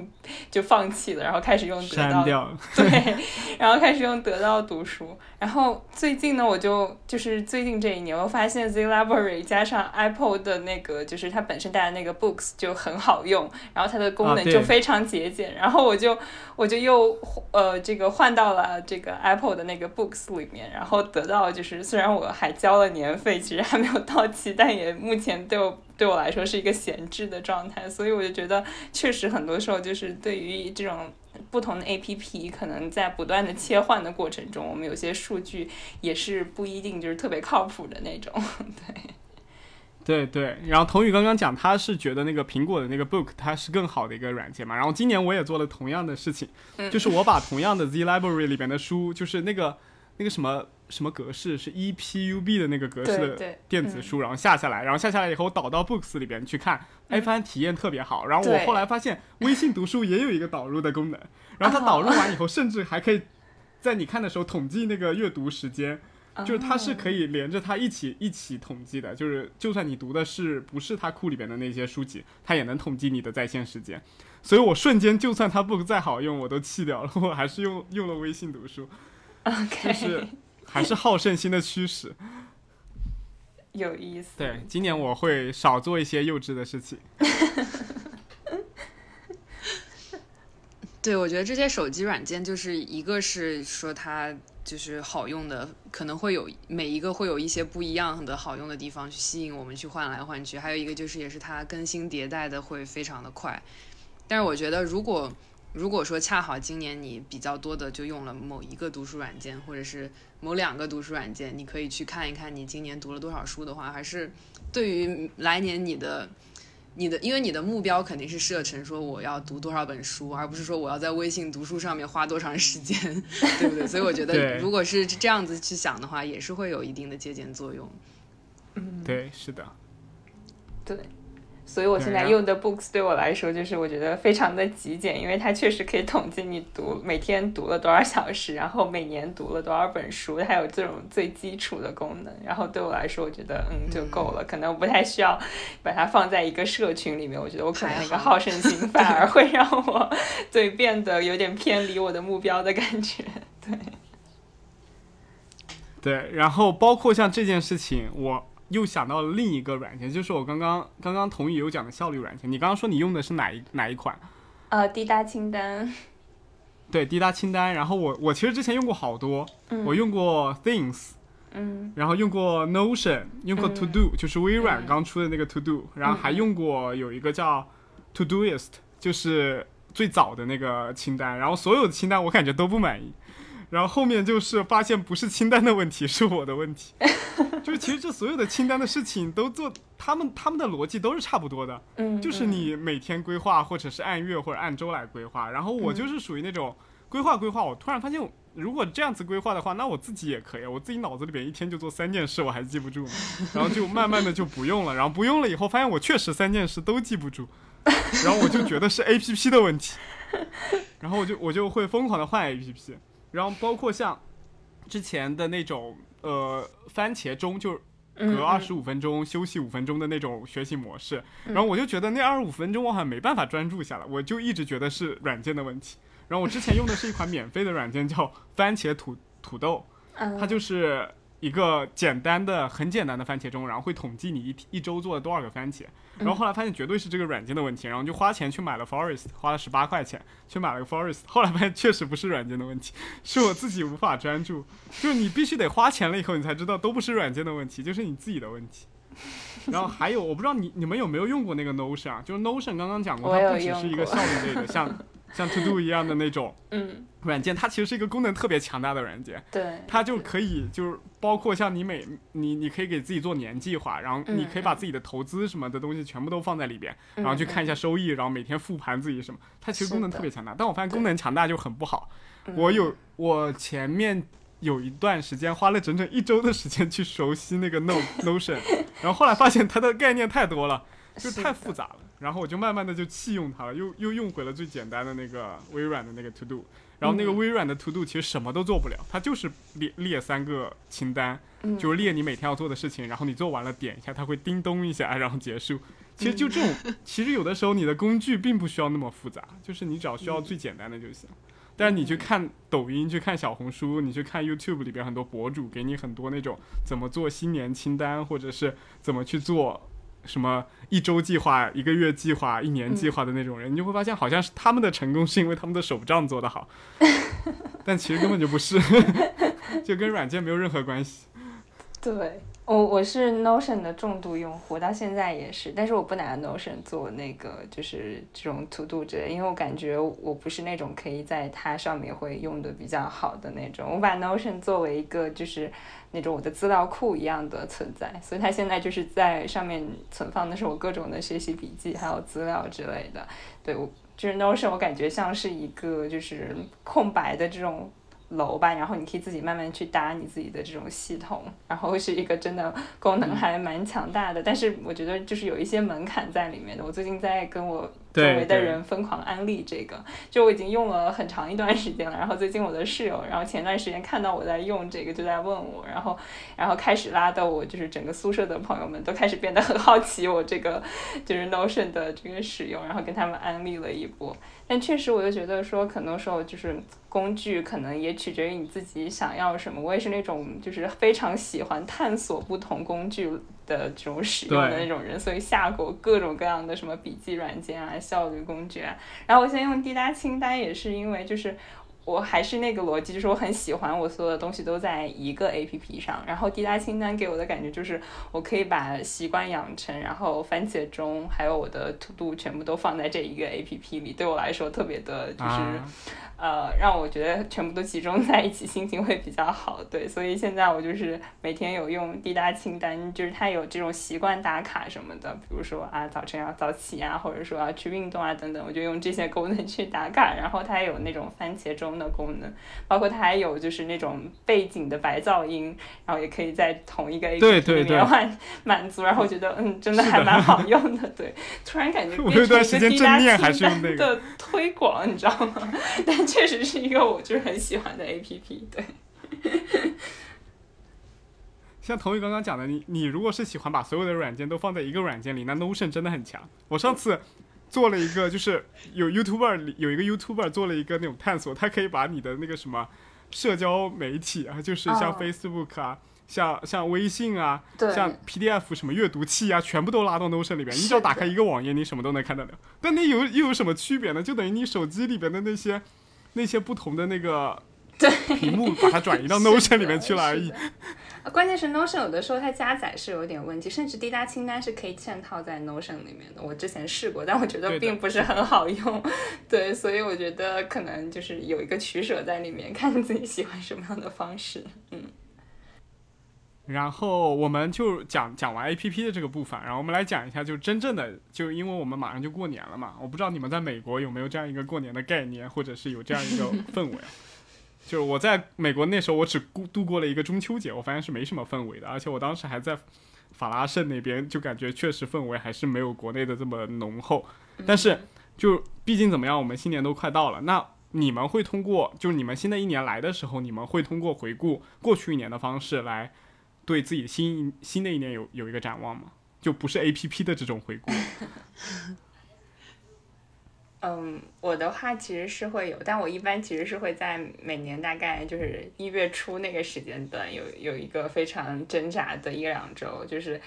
就放弃了，然后开始用得到，对，然后开始用得到读书。然后最近呢，我就就是最近这一年，我发现 Z Library 加上 Apple 的那个就是它本身带的那个 Books 就很好用，然后它的功能就非常节俭。然后我就我就又呃这个换到了这个 Apple 的那个 Books 里面，然后得到就是虽然我还交了年费，其实还没有到期，但也目前对我对我来说是一个闲置的状态，所以我就觉得确实很多时候就是对于这种不同的 A P P，可能在不断的切换的过程中，我们有些数据也是不一定就是特别靠谱的那种，对。对对，然后童宇刚刚讲，他是觉得那个苹果的那个 Book 它是更好的一个软件嘛。然后今年我也做了同样的事情，就是我把同样的 Z Library 里边的书，就是那个那个什么什么格式是 EPUB 的那个格式的电子书，然后下下来，然后下下来以后导到 Books 里边去看，哎，发现体验特别好。然后我后来发现微信读书也有一个导入的功能，然后它导入完以后，甚至还可以在你看的时候统计那个阅读时间。就是它是可以连着它一起一起统计的，就是就算你读的是不是它库里边的那些书籍，它也能统计你的在线时间。所以我瞬间就算它 Book 再好用，我都弃掉了，我还是用用了微信读书。OK，就是还是好胜心的驱使。有意思。对，今年我会少做一些幼稚的事情。对，我觉得这些手机软件就是一个是说它。就是好用的，可能会有每一个会有一些不一样的好用的地方去吸引我们去换来换去。还有一个就是，也是它更新迭代的会非常的快。但是我觉得，如果如果说恰好今年你比较多的就用了某一个读书软件，或者是某两个读书软件，你可以去看一看你今年读了多少书的话，还是对于来年你的。你的，因为你的目标肯定是设成说我要读多少本书，而不是说我要在微信读书上面花多长时间，对不对？所以我觉得，如果是这样子去想的话，也是会有一定的借鉴作用。嗯，对，是的，对。所以我现在用的 Books 对我来说就是我觉得非常的极简，因为它确实可以统计你读每天读了多少小时，然后每年读了多少本书，它有这种最基础的功能。然后对我来说，我觉得嗯就够了，可能我不太需要把它放在一个社群里面。我觉得我可能那个好胜心反而会让我对变得有点偏离我的目标的感觉。对，对，然后包括像这件事情，我。又想到了另一个软件，就是我刚刚刚刚同意有讲的效率软件。你刚刚说你用的是哪一哪一款？呃，滴答清单。对，滴答清单。然后我我其实之前用过好多，我用过 Things，嗯，然后用过 Notion，用过 To Do，就是微软刚出的那个 To Do，然后还用过有一个叫 Todoist，就是最早的那个清单。然后所有的清单我感觉都不满意。然后后面就是发现不是清单的问题，是我的问题。就是其实这所有的清单的事情都做，他们他们的逻辑都是差不多的。嗯，就是你每天规划，或者是按月或者按周来规划。然后我就是属于那种规划规划，我突然发现，如果这样子规划的话，那我自己也可以。我自己脑子里边一天就做三件事，我还记不住，然后就慢慢的就不用了。然后不用了以后，发现我确实三件事都记不住，然后我就觉得是 A P P 的问题，然后我就我就会疯狂的换 A P P。然后包括像之前的那种呃番茄钟，就是隔二十五分钟休息五分钟的那种学习模式。然后我就觉得那二十五分钟我好像没办法专注下来，我就一直觉得是软件的问题。然后我之前用的是一款免费的软件，叫番茄土土豆，它就是。一个简单的、很简单的番茄钟，然后会统计你一一周做了多少个番茄。然后后来发现绝对是这个软件的问题，然后就花钱去买了 Forest，花了十八块钱去买了个 Forest。后来发现确实不是软件的问题，是我自己无法专注。就是你必须得花钱了以后，你才知道都不是软件的问题，就是你自己的问题。然后还有，我不知道你你们有没有用过那个 Notion 啊？就是 Notion 刚刚讲过，它不只是一个 效率类的，像。像 To Do 一样的那种，嗯，软件它其实是一个功能特别强大的软件，对，它就可以就是包括像你每你你可以给自己做年计划，然后你可以把自己的投资什么的东西全部都放在里边，然后去看一下收益，然后每天复盘自己什么，它其实功能特别强大。但我发现功能强大就很不好。我有我前面有一段时间花了整整一周的时间去熟悉那个 No Notion，然后后来发现它的概念太多了，就太复杂了。然后我就慢慢的就弃用它了，又又用回了最简单的那个微软的那个 To Do，然后那个微软的 To Do 其实什么都做不了，它就是列列三个清单，就是列你每天要做的事情，然后你做完了点一下，它会叮咚一下，然后结束。其实就这种，其实有的时候你的工具并不需要那么复杂，就是你只要需要最简单的就行。但是你去看抖音，去看小红书，你去看 YouTube 里边很多博主给你很多那种怎么做新年清单，或者是怎么去做。什么一周计划、一个月计划、一年计划的那种人，你就会发现，好像是他们的成功是因为他们的手账做得好，但其实根本就不是，就跟软件没有任何关系。对，我我是 Notion 的重度用户，到现在也是，但是我不拿 Notion 做那个就是这种 To Do 之类，因为我感觉我不是那种可以在它上面会用的比较好的那种。我把 Notion 作为一个就是那种我的资料库一样的存在，所以它现在就是在上面存放的是我各种的学习笔记还有资料之类的。对我就是 Notion，我感觉像是一个就是空白的这种。楼吧，然后你可以自己慢慢去搭你自己的这种系统，然后是一个真的功能还蛮强大的，但是我觉得就是有一些门槛在里面的。我最近在跟我周围的人疯狂安利这个，就我已经用了很长一段时间了。然后最近我的室友，然后前段时间看到我在用这个，就在问我，然后然后开始拉到我，就是整个宿舍的朋友们都开始变得很好奇我这个就是 Notion 的这个使用，然后跟他们安利了一波。但确实，我就觉得说，很多时候就是工具可能也取决于你自己想要什么。我也是那种就是非常喜欢探索不同工具的这种使用的那种人，所以下过各种各样的什么笔记软件啊、效率工具啊。然后我现在用滴答清单也是因为就是。我还是那个逻辑，就是我很喜欢我所有的东西都在一个 A P P 上，然后滴答清单给我的感觉就是我可以把习惯养成，然后番茄钟还有我的 To Do 全部都放在这一个 A P P 里，对我来说特别的就是。呃，让我觉得全部都集中在一起，心情会比较好。对，所以现在我就是每天有用滴答清单，就是它有这种习惯打卡什么的，比如说啊早晨要早起啊，或者说要去运动啊等等，我就用这些功能去打卡。然后它有那种番茄钟的功能，包括它还有就是那种背景的白噪音，然后也可以在同一个 A P P 里面满满足。然后我觉得嗯，真的还蛮好用的。对，突然感觉变成一个滴答清单的推广，你知道吗？但。确实是一个我就是很喜欢的 A P P，对。像童宇刚刚讲的，你你如果是喜欢把所有的软件都放在一个软件里，那 Notion 真的很强。我上次做了一个，就是有 YouTuber 有一个 YouTuber 做了一个那种探索，他可以把你的那个什么社交媒体啊，就是像 Facebook 啊。像像微信啊，像 PDF 什么阅读器啊，全部都拉到 Notion 里边。你只要打开一个网页，你什么都能看得了。但那有又有什么区别呢？就等于你手机里边的那些那些不同的那个屏幕，把它转移到 Notion 里面去了而已。关键是 Notion 有的时候它加载是有点问题，甚至滴答清单是可以嵌套在 Notion 里面的。我之前试过，但我觉得并不是很好用。对，所以我觉得可能就是有一个取舍在里面，看自己喜欢什么样的方式。嗯。然后我们就讲讲完 A P P 的这个部分，然后我们来讲一下，就真正的，就因为我们马上就过年了嘛，我不知道你们在美国有没有这样一个过年的概念，或者是有这样一个 氛围。就是我在美国那时候，我只度度过了一个中秋节，我发现是没什么氛围的，而且我当时还在法拉盛那边，就感觉确实氛围还是没有国内的这么浓厚。但是就毕竟怎么样，我们新年都快到了，那你们会通过，就是你们新的一年来的时候，你们会通过回顾过去一年的方式来。对自己新新的一年有有一个展望吗？就不是 A P P 的这种回顾。嗯，我的话其实是会有，但我一般其实是会在每年大概就是一月初那个时间段有有一个非常挣扎的一两周，就是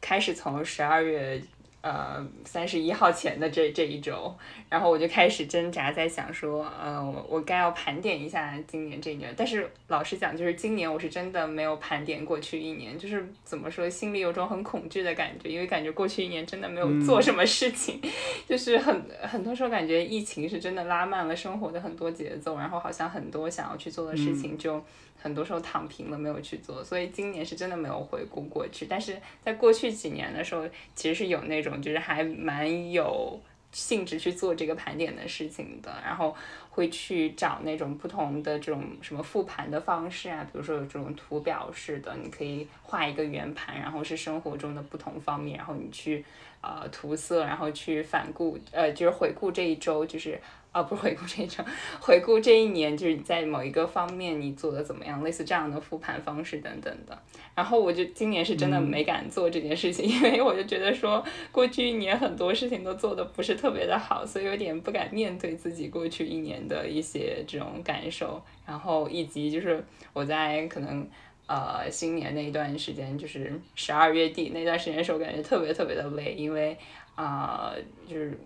开始从十二月。呃，三十一号前的这这一周，然后我就开始挣扎，在想说，呃，我我该要盘点一下今年这一年。但是老实讲，就是今年我是真的没有盘点过去一年，就是怎么说，心里有种很恐惧的感觉，因为感觉过去一年真的没有做什么事情，就是很很多时候感觉疫情是真的拉慢了生活的很多节奏，然后好像很多想要去做的事情就。很多时候躺平了，没有去做，所以今年是真的没有回顾过去。但是在过去几年的时候，其实是有那种就是还蛮有兴致去做这个盘点的事情的，然后会去找那种不同的这种什么复盘的方式啊，比如说有这种图表式的，你可以画一个圆盘，然后是生活中的不同方面，然后你去呃涂色，然后去反顾呃就是回顾这一周就是。啊，不是回顾这一周，回顾这一年，就是你在某一个方面你做的怎么样，类似这样的复盘方式等等的。然后我就今年是真的没敢做这件事情，因为我就觉得说过去一年很多事情都做的不是特别的好，所以有点不敢面对自己过去一年的一些这种感受。然后以及就是我在可能呃新年那一段时间，就是十二月底那段时间的时候，感觉特别特别的累，因为啊就是。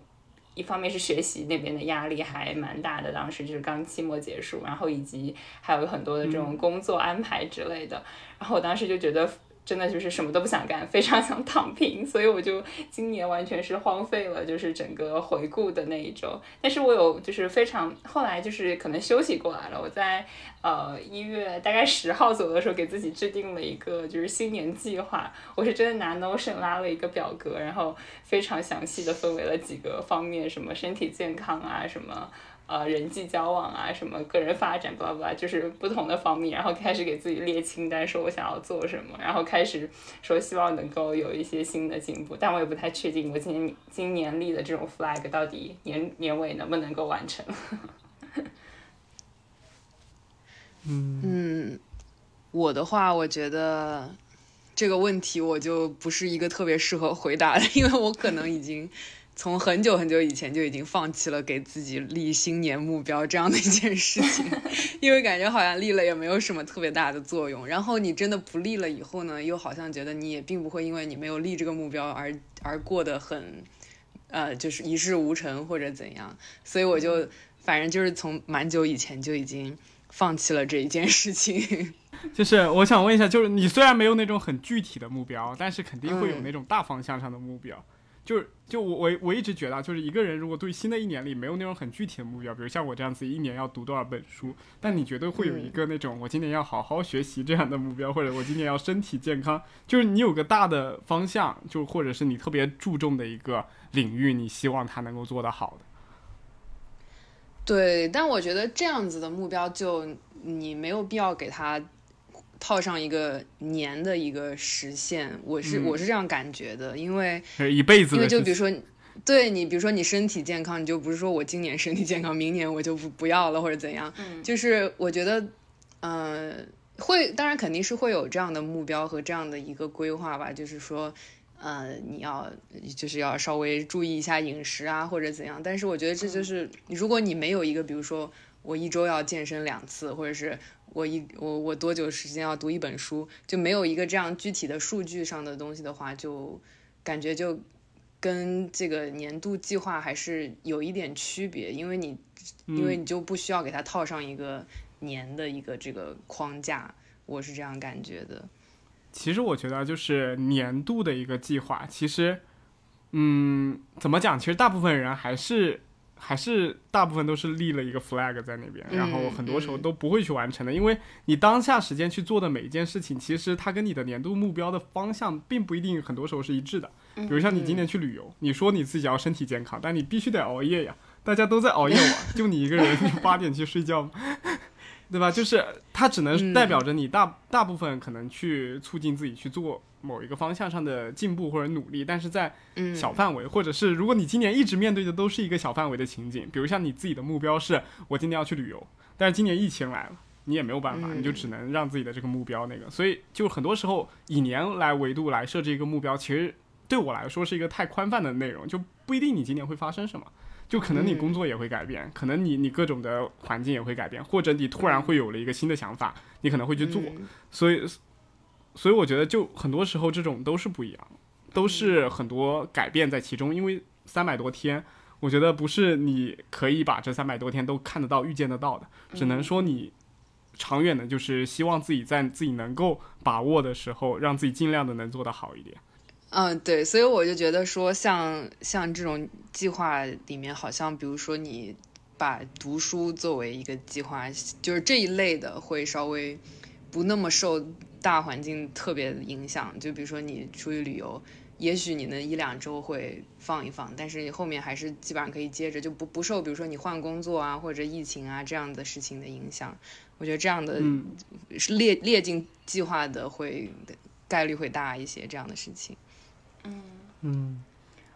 一方面是学习那边的压力还蛮大的，当时就是刚期末结束，然后以及还有很多的这种工作安排之类的，然后我当时就觉得真的就是什么都不想干，非常想躺平，所以我就今年完全是荒废了，就是整个回顾的那一周。但是我有就是非常后来就是可能休息过来了，我在呃一月大概十号左右的时候给自己制定了一个就是新年计划，我是真的拿 Notion 拉了一个表格，然后非常详细的分为了几个方面，什么身体健康啊，什么。呃，人际交往啊，什么个人发展，巴拉巴拉，就是不同的方面，然后开始给自己列清单，说我想要做什么，然后开始说希望能够有一些新的进步，但我也不太确定我今年今年立的这种 flag 到底年年尾能不能够完成。嗯嗯，我的话，我觉得这个问题我就不是一个特别适合回答的，因为我可能已经。从很久很久以前就已经放弃了给自己立新年目标这样的一件事情，因为感觉好像立了也没有什么特别大的作用。然后你真的不立了以后呢，又好像觉得你也并不会因为你没有立这个目标而而过得很，呃，就是一事无成或者怎样。所以我就反正就是从蛮久以前就已经放弃了这一件事情。就是我想问一下，就是你虽然没有那种很具体的目标，但是肯定会有那种大方向上的目标。就是就我我我一直觉得，就是一个人如果对新的一年里没有那种很具体的目标，比如像我这样子一年要读多少本书，但你绝对会有一个那种我今年要好好学习这样的目标，或者我今年要身体健康，就是你有个大的方向，就或者是你特别注重的一个领域，你希望他能够做得好的。对，但我觉得这样子的目标，就你没有必要给他。套上一个年的一个实现，我是我是这样感觉的，因为一辈子，因为就比如说，对你，比如说你身体健康，你就不是说我今年身体健康，明年我就不不要了或者怎样，就是我觉得，嗯，会，当然肯定是会有这样的目标和这样的一个规划吧，就是说，呃，你要就是要稍微注意一下饮食啊或者怎样，但是我觉得这就是如果你没有一个，比如说我一周要健身两次，或者是。我一我我多久时间要读一本书，就没有一个这样具体的数据上的东西的话，就感觉就跟这个年度计划还是有一点区别，因为你因为你就不需要给它套上一个年的一个这个框架，我是这样感觉的。其实我觉得就是年度的一个计划，其实嗯，怎么讲？其实大部分人还是。还是大部分都是立了一个 flag 在那边，然后很多时候都不会去完成的，因为你当下时间去做的每一件事情，其实它跟你的年度目标的方向并不一定很多时候是一致的。比如像你今年去旅游，你说你自己要身体健康，但你必须得熬夜呀，大家都在熬夜玩，就你一个人 八点去睡觉。对吧？就是它只能代表着你大大部分可能去促进自己去做某一个方向上的进步或者努力，但是在小范围，或者是如果你今年一直面对的都是一个小范围的情景，比如像你自己的目标是我今年要去旅游，但是今年疫情来了，你也没有办法，你就只能让自己的这个目标那个，所以就很多时候以年来维度来设置一个目标，其实对我来说是一个太宽泛的内容，就不一定你今年会发生什么。就可能你工作也会改变，可能你你各种的环境也会改变，或者你突然会有了一个新的想法，你可能会去做。所以，所以我觉得就很多时候这种都是不一样，都是很多改变在其中。因为三百多天，我觉得不是你可以把这三百多天都看得到、预见得到的，只能说你长远的，就是希望自己在自己能够把握的时候，让自己尽量的能做得好一点。嗯，对，所以我就觉得说，像像这种计划里面，好像比如说你把读书作为一个计划，就是这一类的会稍微不那么受大环境特别影响。就比如说你出去旅游，也许你那一两周会放一放，但是你后面还是基本上可以接着，就不不受比如说你换工作啊或者疫情啊这样的事情的影响。我觉得这样的是列列进计划的会概率会大一些，这样的事情。嗯嗯，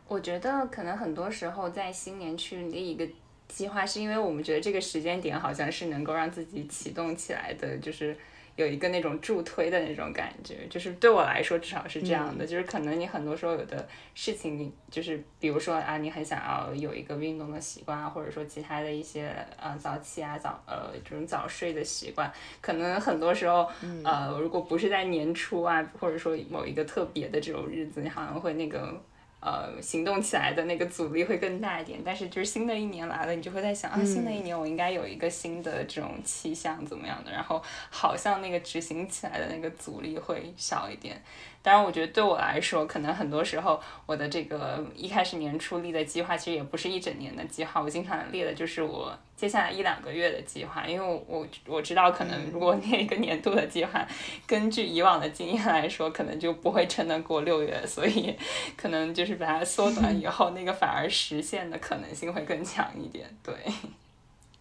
我觉得可能很多时候在新年去立一个计划，是因为我们觉得这个时间点好像是能够让自己启动起来的，就是。有一个那种助推的那种感觉，就是对我来说至少是这样的。就是可能你很多时候有的事情，你就是比如说啊，你很想要有一个运动的习惯啊，或者说其他的一些呃早起啊早呃这种早睡的习惯，可能很多时候呃如果不是在年初啊，或者说某一个特别的这种日子，你好像会那个呃，行动起来的那个阻力会更大一点，但是就是新的一年来了，你就会在想啊，新的一年我应该有一个新的这种气象怎么样的，然后好像那个执行起来的那个阻力会小一点。当然，我觉得对我来说，可能很多时候我的这个一开始年初立的计划，其实也不是一整年的计划。我经常列的就是我接下来一两个月的计划，因为我我知道，可能如果列一个年度的计划，根据以往的经验来说，可能就不会撑得过六月，所以 可能就是把它缩短 以后，那个反而实现的可能性会更强一点。对，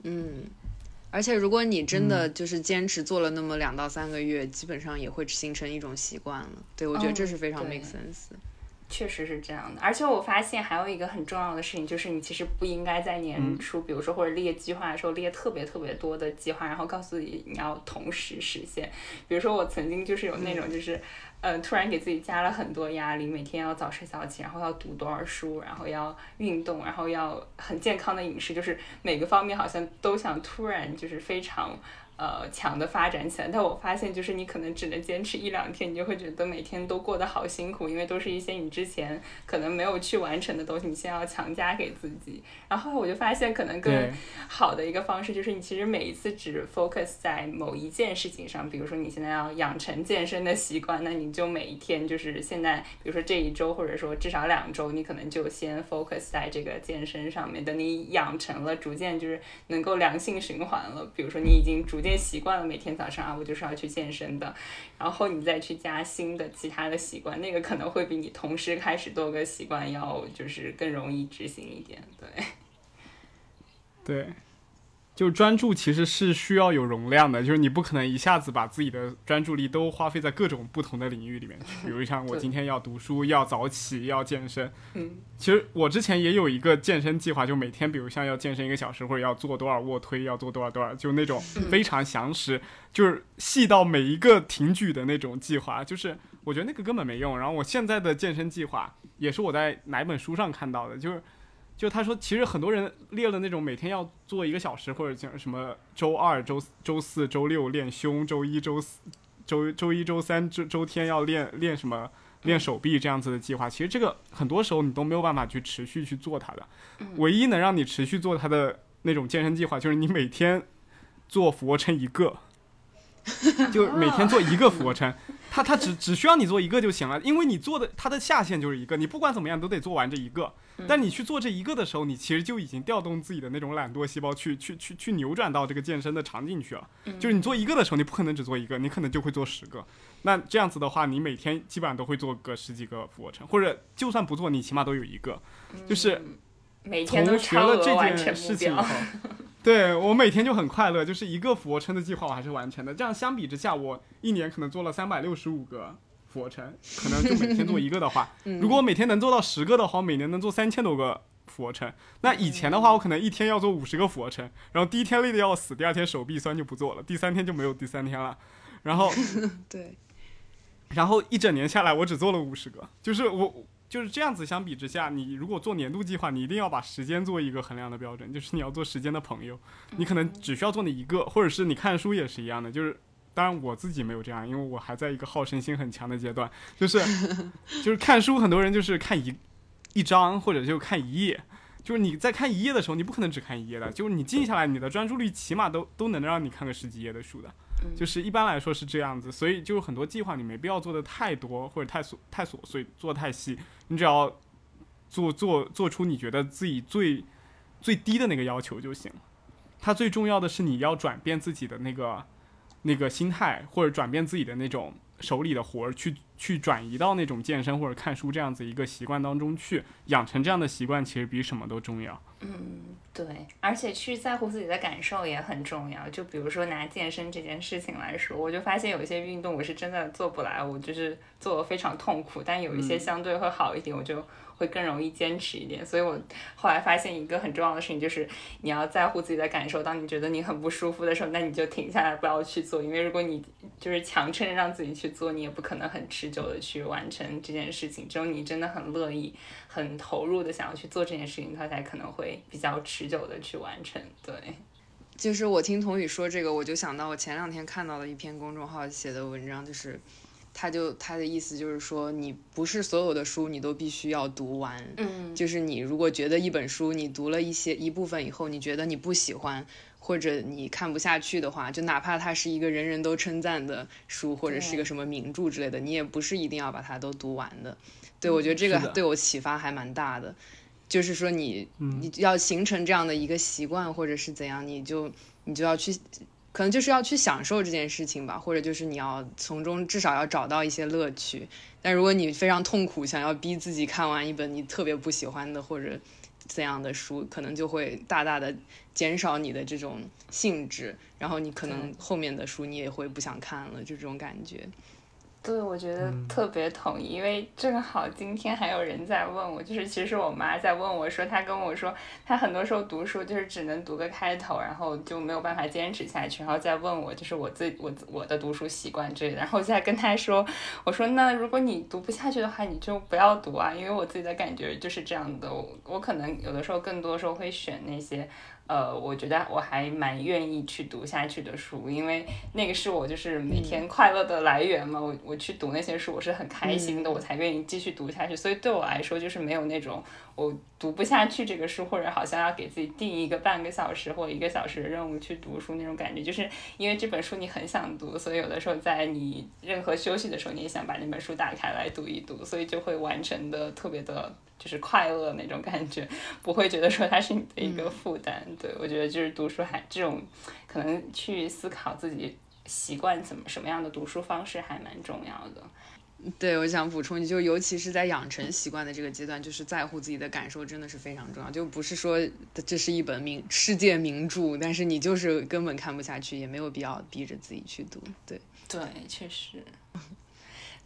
嗯。而且，如果你真的就是坚持做了那么两到三个月，基本上也会形成一种习惯了。对，我觉得这是非常 make sense。确实是这样的。而且我发现还有一个很重要的事情，就是你其实不应该在年初，比如说或者列计划的时候列特别特别多的计划，然后告诉你你要同时实现。比如说我曾经就是有那种就是。嗯，嗯突然给自己加了很多压力，每天要早睡早起，然后要读多少书，然后要运动，然后要很健康的饮食，就是每个方面好像都想突然就是非常。呃，强的发展起来，但我发现就是你可能只能坚持一两天，你就会觉得每天都过得好辛苦，因为都是一些你之前可能没有去完成的东西，你先要强加给自己。然后我就发现，可能更好的一个方式就是你其实每一次只 focus 在某一件事情上，比如说你现在要养成健身的习惯，那你就每一天就是现在，比如说这一周或者说至少两周，你可能就先 focus 在这个健身上面。等你养成了，逐渐就是能够良性循环了，比如说你已经逐渐。习惯了每天早上啊，我就是要去健身的，然后你再去加新的其他的习惯，那个可能会比你同时开始多个习惯要就是更容易执行一点，对。对。就专注其实是需要有容量的，就是你不可能一下子把自己的专注力都花费在各种不同的领域里面去。比如像我 今天要读书，要早起，要健身。嗯，其实我之前也有一个健身计划，就每天，比如像要健身一个小时，或者要做多少卧推，要做多少多少，就那种非常详实，就是细到每一个挺举的那种计划。就是我觉得那个根本没用。然后我现在的健身计划也是我在哪本书上看到的，就是。就他说，其实很多人列了那种每天要做一个小时，或者讲什么周二、周周四周六练胸，周一周四周周一周三周周天要练练什么练手臂这样子的计划。其实这个很多时候你都没有办法去持续去做它的。唯一能让你持续做它的那种健身计划，就是你每天做俯卧撑一个，就每天做一个俯卧撑。他他只只需要你做一个就行了，因为你做的它的下限就是一个，你不管怎么样都得做完这一个。但你去做这一个的时候，你其实就已经调动自己的那种懒惰细胞去去去去扭转到这个健身的场景去了。就是你做一个的时候，你不可能只做一个，你可能就会做十个。那这样子的话，你每天基本上都会做个十几个俯卧撑，或者就算不做，你起码都有一个。就是从学了这件事情以后。对我每天就很快乐，就是一个俯卧撑的计划我还是完成的。这样相比之下，我一年可能做了三百六十五个俯卧撑，可能就每天做一个的话，如果我每天能做到十个的话，每年能做三千多个俯卧撑。那以前的话，我可能一天要做五十个俯卧撑，然后第一天累得要死，第二天手臂酸就不做了，第三天就没有第三天了。然后对，然后一整年下来，我只做了五十个，就是我。就是这样子，相比之下，你如果做年度计划，你一定要把时间做一个衡量的标准，就是你要做时间的朋友，你可能只需要做那一个，或者是你看书也是一样的。就是，当然我自己没有这样，因为我还在一个好胜心很强的阶段，就是就是看书，很多人就是看一一章或者就看一页，就是你在看一页的时候，你不可能只看一页的，就是你静下来，你的专注力起码都都能让你看个十几页的书的。就是一般来说是这样子，所以就是很多计划你没必要做的太多或者太琐太琐碎，做太细。你只要做做做出你觉得自己最最低的那个要求就行。它最重要的是你要转变自己的那个那个心态，或者转变自己的那种手里的活儿，去去转移到那种健身或者看书这样子一个习惯当中去，养成这样的习惯，其实比什么都重要。嗯。对，而且去在乎自己的感受也很重要。就比如说拿健身这件事情来说，我就发现有一些运动我是真的做不来，我就是做的非常痛苦。但有一些相对会好一点，我就。会更容易坚持一点，所以我后来发现一个很重要的事情，就是你要在乎自己的感受。当你觉得你很不舒服的时候，那你就停下来，不要去做。因为如果你就是强撑着让自己去做，你也不可能很持久的去完成这件事情。只有你真的很乐意、很投入的想要去做这件事情，它才可能会比较持久的去完成。对，就是我听童宇说这个，我就想到我前两天看到的一篇公众号写的文章，就是。他就他的意思就是说，你不是所有的书你都必须要读完，嗯，就是你如果觉得一本书你读了一些一部分以后，你觉得你不喜欢或者你看不下去的话，就哪怕它是一个人人都称赞的书，或者是一个什么名著之类的，你也不是一定要把它都读完的。对我觉得这个对我启发还蛮大的，就是说你你要形成这样的一个习惯或者是怎样，你就你就要去。可能就是要去享受这件事情吧，或者就是你要从中至少要找到一些乐趣。但如果你非常痛苦，想要逼自己看完一本你特别不喜欢的或者怎样的书，可能就会大大的减少你的这种兴致，然后你可能后面的书你也会不想看了，就这种感觉。对，我觉得特别同意，因为正好今天还有人在问我，就是其实我妈在问我说，她跟我说，她很多时候读书就是只能读个开头，然后就没有办法坚持下去，然后再问我就是我自我我的读书习惯之类的，然后我再跟她说，我说那如果你读不下去的话，你就不要读啊，因为我自己的感觉就是这样的，我我可能有的时候更多时候会选那些。呃，我觉得我还蛮愿意去读下去的书，因为那个是我就是每天快乐的来源嘛。我我去读那些书，我是很开心的，我才愿意继续读下去。所以对我来说，就是没有那种我读不下去这个书，或者好像要给自己定一个半个小时或一个小时的任务去读书那种感觉。就是因为这本书你很想读，所以有的时候在你任何休息的时候，你也想把那本书打开来读一读，所以就会完成的特别的。就是快乐那种感觉，不会觉得说它是你的一个负担。对我觉得就是读书还这种，可能去思考自己习惯怎么什么样的读书方式还蛮重要的。对，我想补充，你就尤其是在养成习惯的这个阶段，就是在乎自己的感受真的是非常重要。就不是说这是一本名世界名著，但是你就是根本看不下去，也没有必要逼着自己去读。对，对，确实。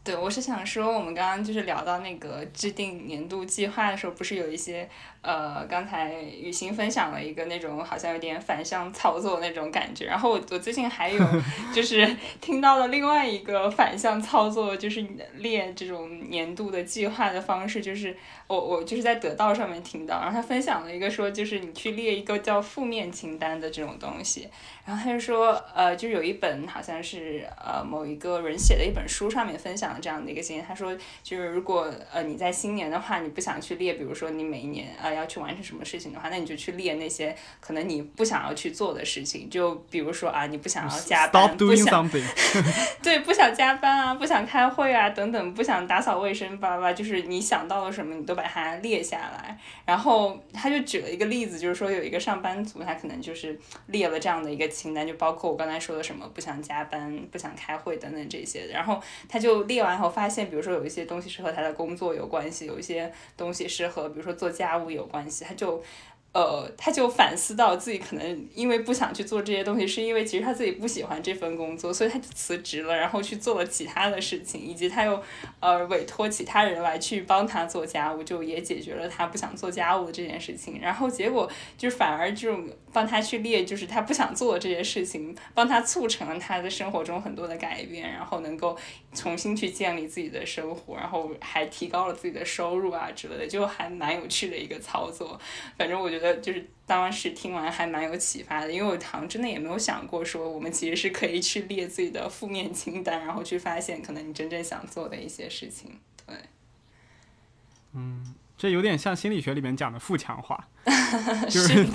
对，我是想说，我们刚刚就是聊到那个制定年度计划的时候，不是有一些呃，刚才雨欣分享了一个那种好像有点反向操作那种感觉，然后我我最近还有 就是听到了另外一个反向操作，就是列这种年度的计划的方式，就是我我就是在得到上面听到，然后他分享了一个说，就是你去列一个叫负面清单的这种东西。然后他就说，呃，就是有一本好像是呃某一个人写的一本书上面分享了这样的一个经验。他说，就是如果呃你在新年的话，你不想去列，比如说你每一年呃要去完成什么事情的话，那你就去列那些可能你不想要去做的事情。就比如说啊，你不想要加班，不想 对不想加班啊，不想开会啊等等，不想打扫卫生，巴拉巴拉，就是你想到了什么，你都把它列下来。然后他就举了一个例子，就是说有一个上班族，他可能就是列了这样的一个。清单就包括我刚才说的什么不想加班、不想开会等等这些，然后他就列完后发现，比如说有一些东西是和他的工作有关系，有一些东西是和比如说做家务有关系，他就。呃，他就反思到自己可能因为不想去做这些东西，是因为其实他自己不喜欢这份工作，所以他就辞职了，然后去做了其他的事情，以及他又呃委托其他人来去帮他做家务，就也解决了他不想做家务的这件事情。然后结果就反而这种帮他去列，就是他不想做的这些事情，帮他促成了他的生活中很多的改变，然后能够重新去建立自己的生活，然后还提高了自己的收入啊之类的，就还蛮有趣的一个操作。反正我觉得。就是当时听完还蛮有启发的，因为我好像真的也没有想过说我们其实是可以去列自己的负面清单，然后去发现可能你真正想做的一些事情。对，嗯，这有点像心理学里面讲的负强化，就是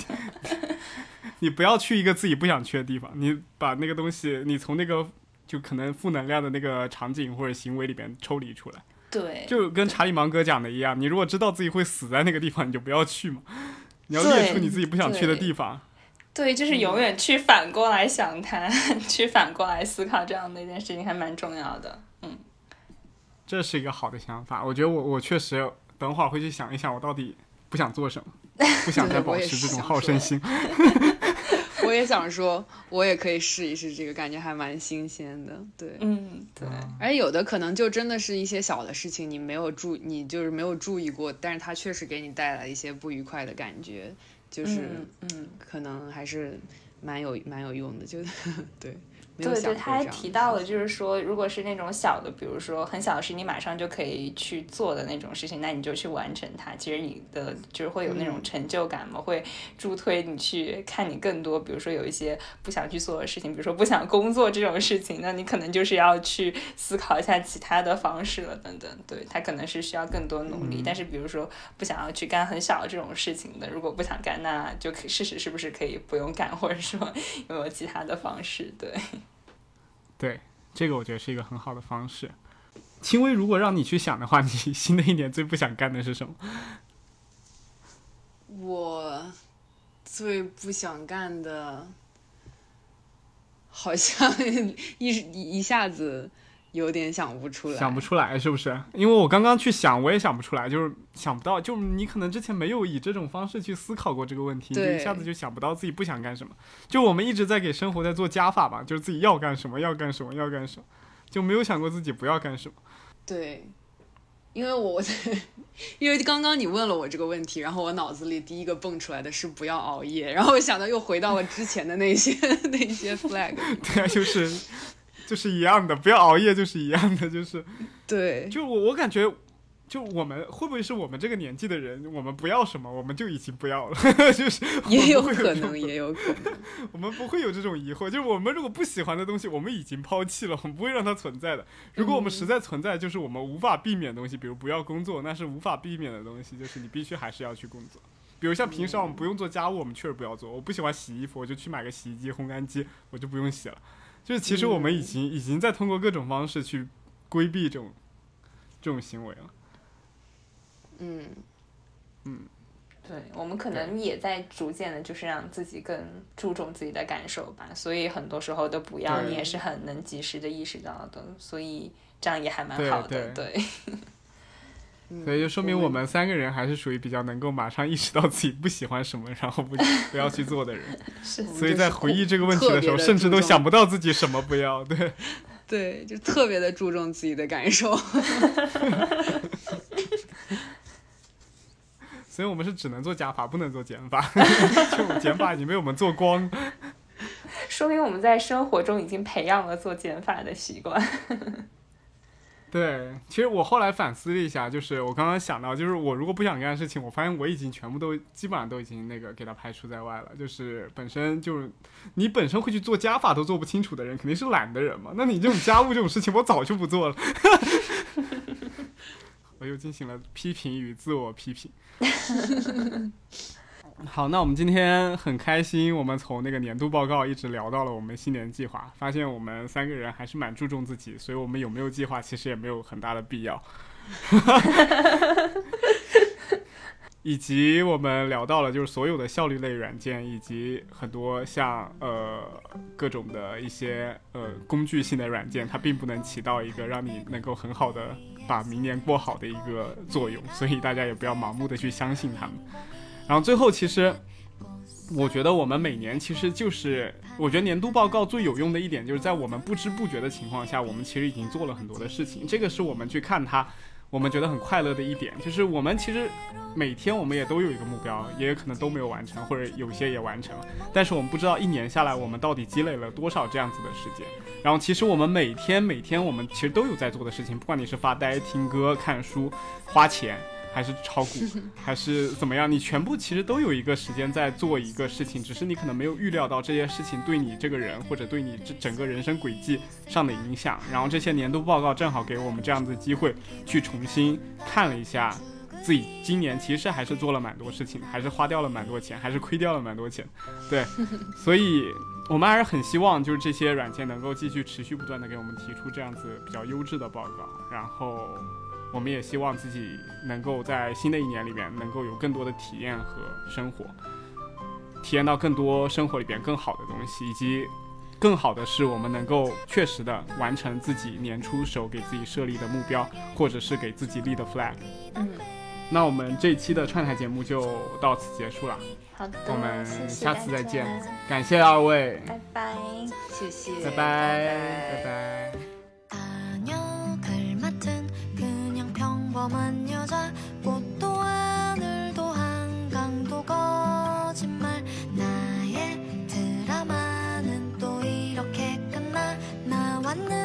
你不要去一个自己不想去的地方，你把那个东西，你从那个就可能负能量的那个场景或者行为里边抽离出来。对，就跟查理芒格讲的一样，你如果知道自己会死在那个地方，你就不要去嘛。你要列出你自己不想去的地方。对，就是永远去反过来想它，去反过来思考这样的一件事情，还蛮重要的。嗯，这是一个好的想法。我觉得我我确实等会儿会去想一想，我到底不想做什么，不想再保持这种好胜心。我也想说，我也可以试一试这个，感觉还蛮新鲜的。对，嗯，对。而有的可能就真的是一些小的事情，你没有注，你就是没有注意过，但是它确实给你带来一些不愉快的感觉，就是，嗯，可能还是蛮有蛮有用的，就 对。对对，他还提到了，就是说，如果是那种小的，比如说很小的事，你马上就可以去做的那种事情，那你就去完成它。其实你的就是会有那种成就感嘛，会助推你去看你更多。比如说有一些不想去做的事情，比如说不想工作这种事情，那你可能就是要去思考一下其他的方式了，等等。对他可能是需要更多努力。但是比如说不想要去干很小的这种事情的，如果不想干，那就可以试试是不是可以不用干，或者说有没有其他的方式？对。对，这个我觉得是一个很好的方式。轻微，如果让你去想的话，你新的一年最不想干的是什么？我最不想干的，好像 一一下子。有点想不出来，想不出来是不是？因为我刚刚去想，我也想不出来，就是想不到，就是你可能之前没有以这种方式去思考过这个问题，就一下子就想不到自己不想干什么。就我们一直在给生活在做加法吧，就是自己要干什么，要干什么，要干什么，就没有想过自己不要干什么。对，因为我在，因为刚刚你问了我这个问题，然后我脑子里第一个蹦出来的是不要熬夜，然后我想到又回到了之前的那些 那些 flag。对啊，就是。就是一样的，不要熬夜，就是一样的，就是对。就我我感觉，就我们会不会是我们这个年纪的人，我们不要什么，我们就已经不要了，就是也有可能，也有可能，我们不会有这种疑惑。就是我们如果不喜欢的东西，我们已经抛弃了，我们不会让它存在的。如果我们实在存在，就是我们无法避免的东西，比如不要工作，那是无法避免的东西，就是你必须还是要去工作。比如像平时我们不用做家务，我们确实不要做。我不喜欢洗衣服，我就去买个洗衣机、烘干机，我就不用洗了。就是其实我们已经已经在通过各种方式去规避这种这种行为了。嗯嗯，对，我们可能也在逐渐的，就是让自己更注重自己的感受吧。所以很多时候的不要，你也是很能及时的意识到的。所以这样也还蛮好的，对。所以就说明我们三个人还是属于比较能够马上意识到自己不喜欢什么，然后不 不要去做的人。是。所以在回忆这个问题的时候，甚至都想不到自己什么不要。对。对，就特别的注重自己的感受。所以我们是只能做加法，不能做减法。就减法已经被我们做光。说明我们在生活中已经培养了做减法的习惯。对，其实我后来反思了一下，就是我刚刚想到，就是我如果不想干的事情，我发现我已经全部都基本上都已经那个给他排除在外了。就是本身就是你本身会去做加法都做不清楚的人，肯定是懒的人嘛。那你这种家务这种事情，我早就不做了。我又进行了批评与自我批评。好，那我们今天很开心，我们从那个年度报告一直聊到了我们新年计划，发现我们三个人还是蛮注重自己，所以我们有没有计划其实也没有很大的必要。以及我们聊到了就是所有的效率类软件，以及很多像呃各种的一些呃工具性的软件，它并不能起到一个让你能够很好的把明年过好的一个作用，所以大家也不要盲目的去相信他们。然后最后，其实我觉得我们每年其实就是，我觉得年度报告最有用的一点，就是在我们不知不觉的情况下，我们其实已经做了很多的事情。这个是我们去看它，我们觉得很快乐的一点，就是我们其实每天我们也都有一个目标，也有可能都没有完成，或者有些也完成了，但是我们不知道一年下来我们到底积累了多少这样子的时间。然后其实我们每天每天我们其实都有在做的事情，不管你是发呆、听歌、看书、花钱。还是炒股，还是怎么样？你全部其实都有一个时间在做一个事情，只是你可能没有预料到这些事情对你这个人或者对你这整个人生轨迹上的影响。然后这些年度报告正好给我们这样的机会，去重新看了一下自己今年其实还是做了蛮多事情，还是花掉了蛮多钱，还是亏掉了蛮多钱。对，所以我们还是很希望就是这些软件能够继续持续不断的给我们提出这样子比较优质的报告，然后。我们也希望自己能够在新的一年里面能够有更多的体验和生活，体验到更多生活里边更好的东西，以及更好的是我们能够确实的完成自己年初时候给自己设立的目标，或者是给自己立的 flag。嗯，那我们这一期的串台节目就到此结束了。好的，我们下次再见。感谢二位，拜拜，谢谢，拜拜，拜拜。 평범한 여자 꽃도 하늘도 한강도 거짓말. 나의 드라마는 또 이렇게 끝나 나왔는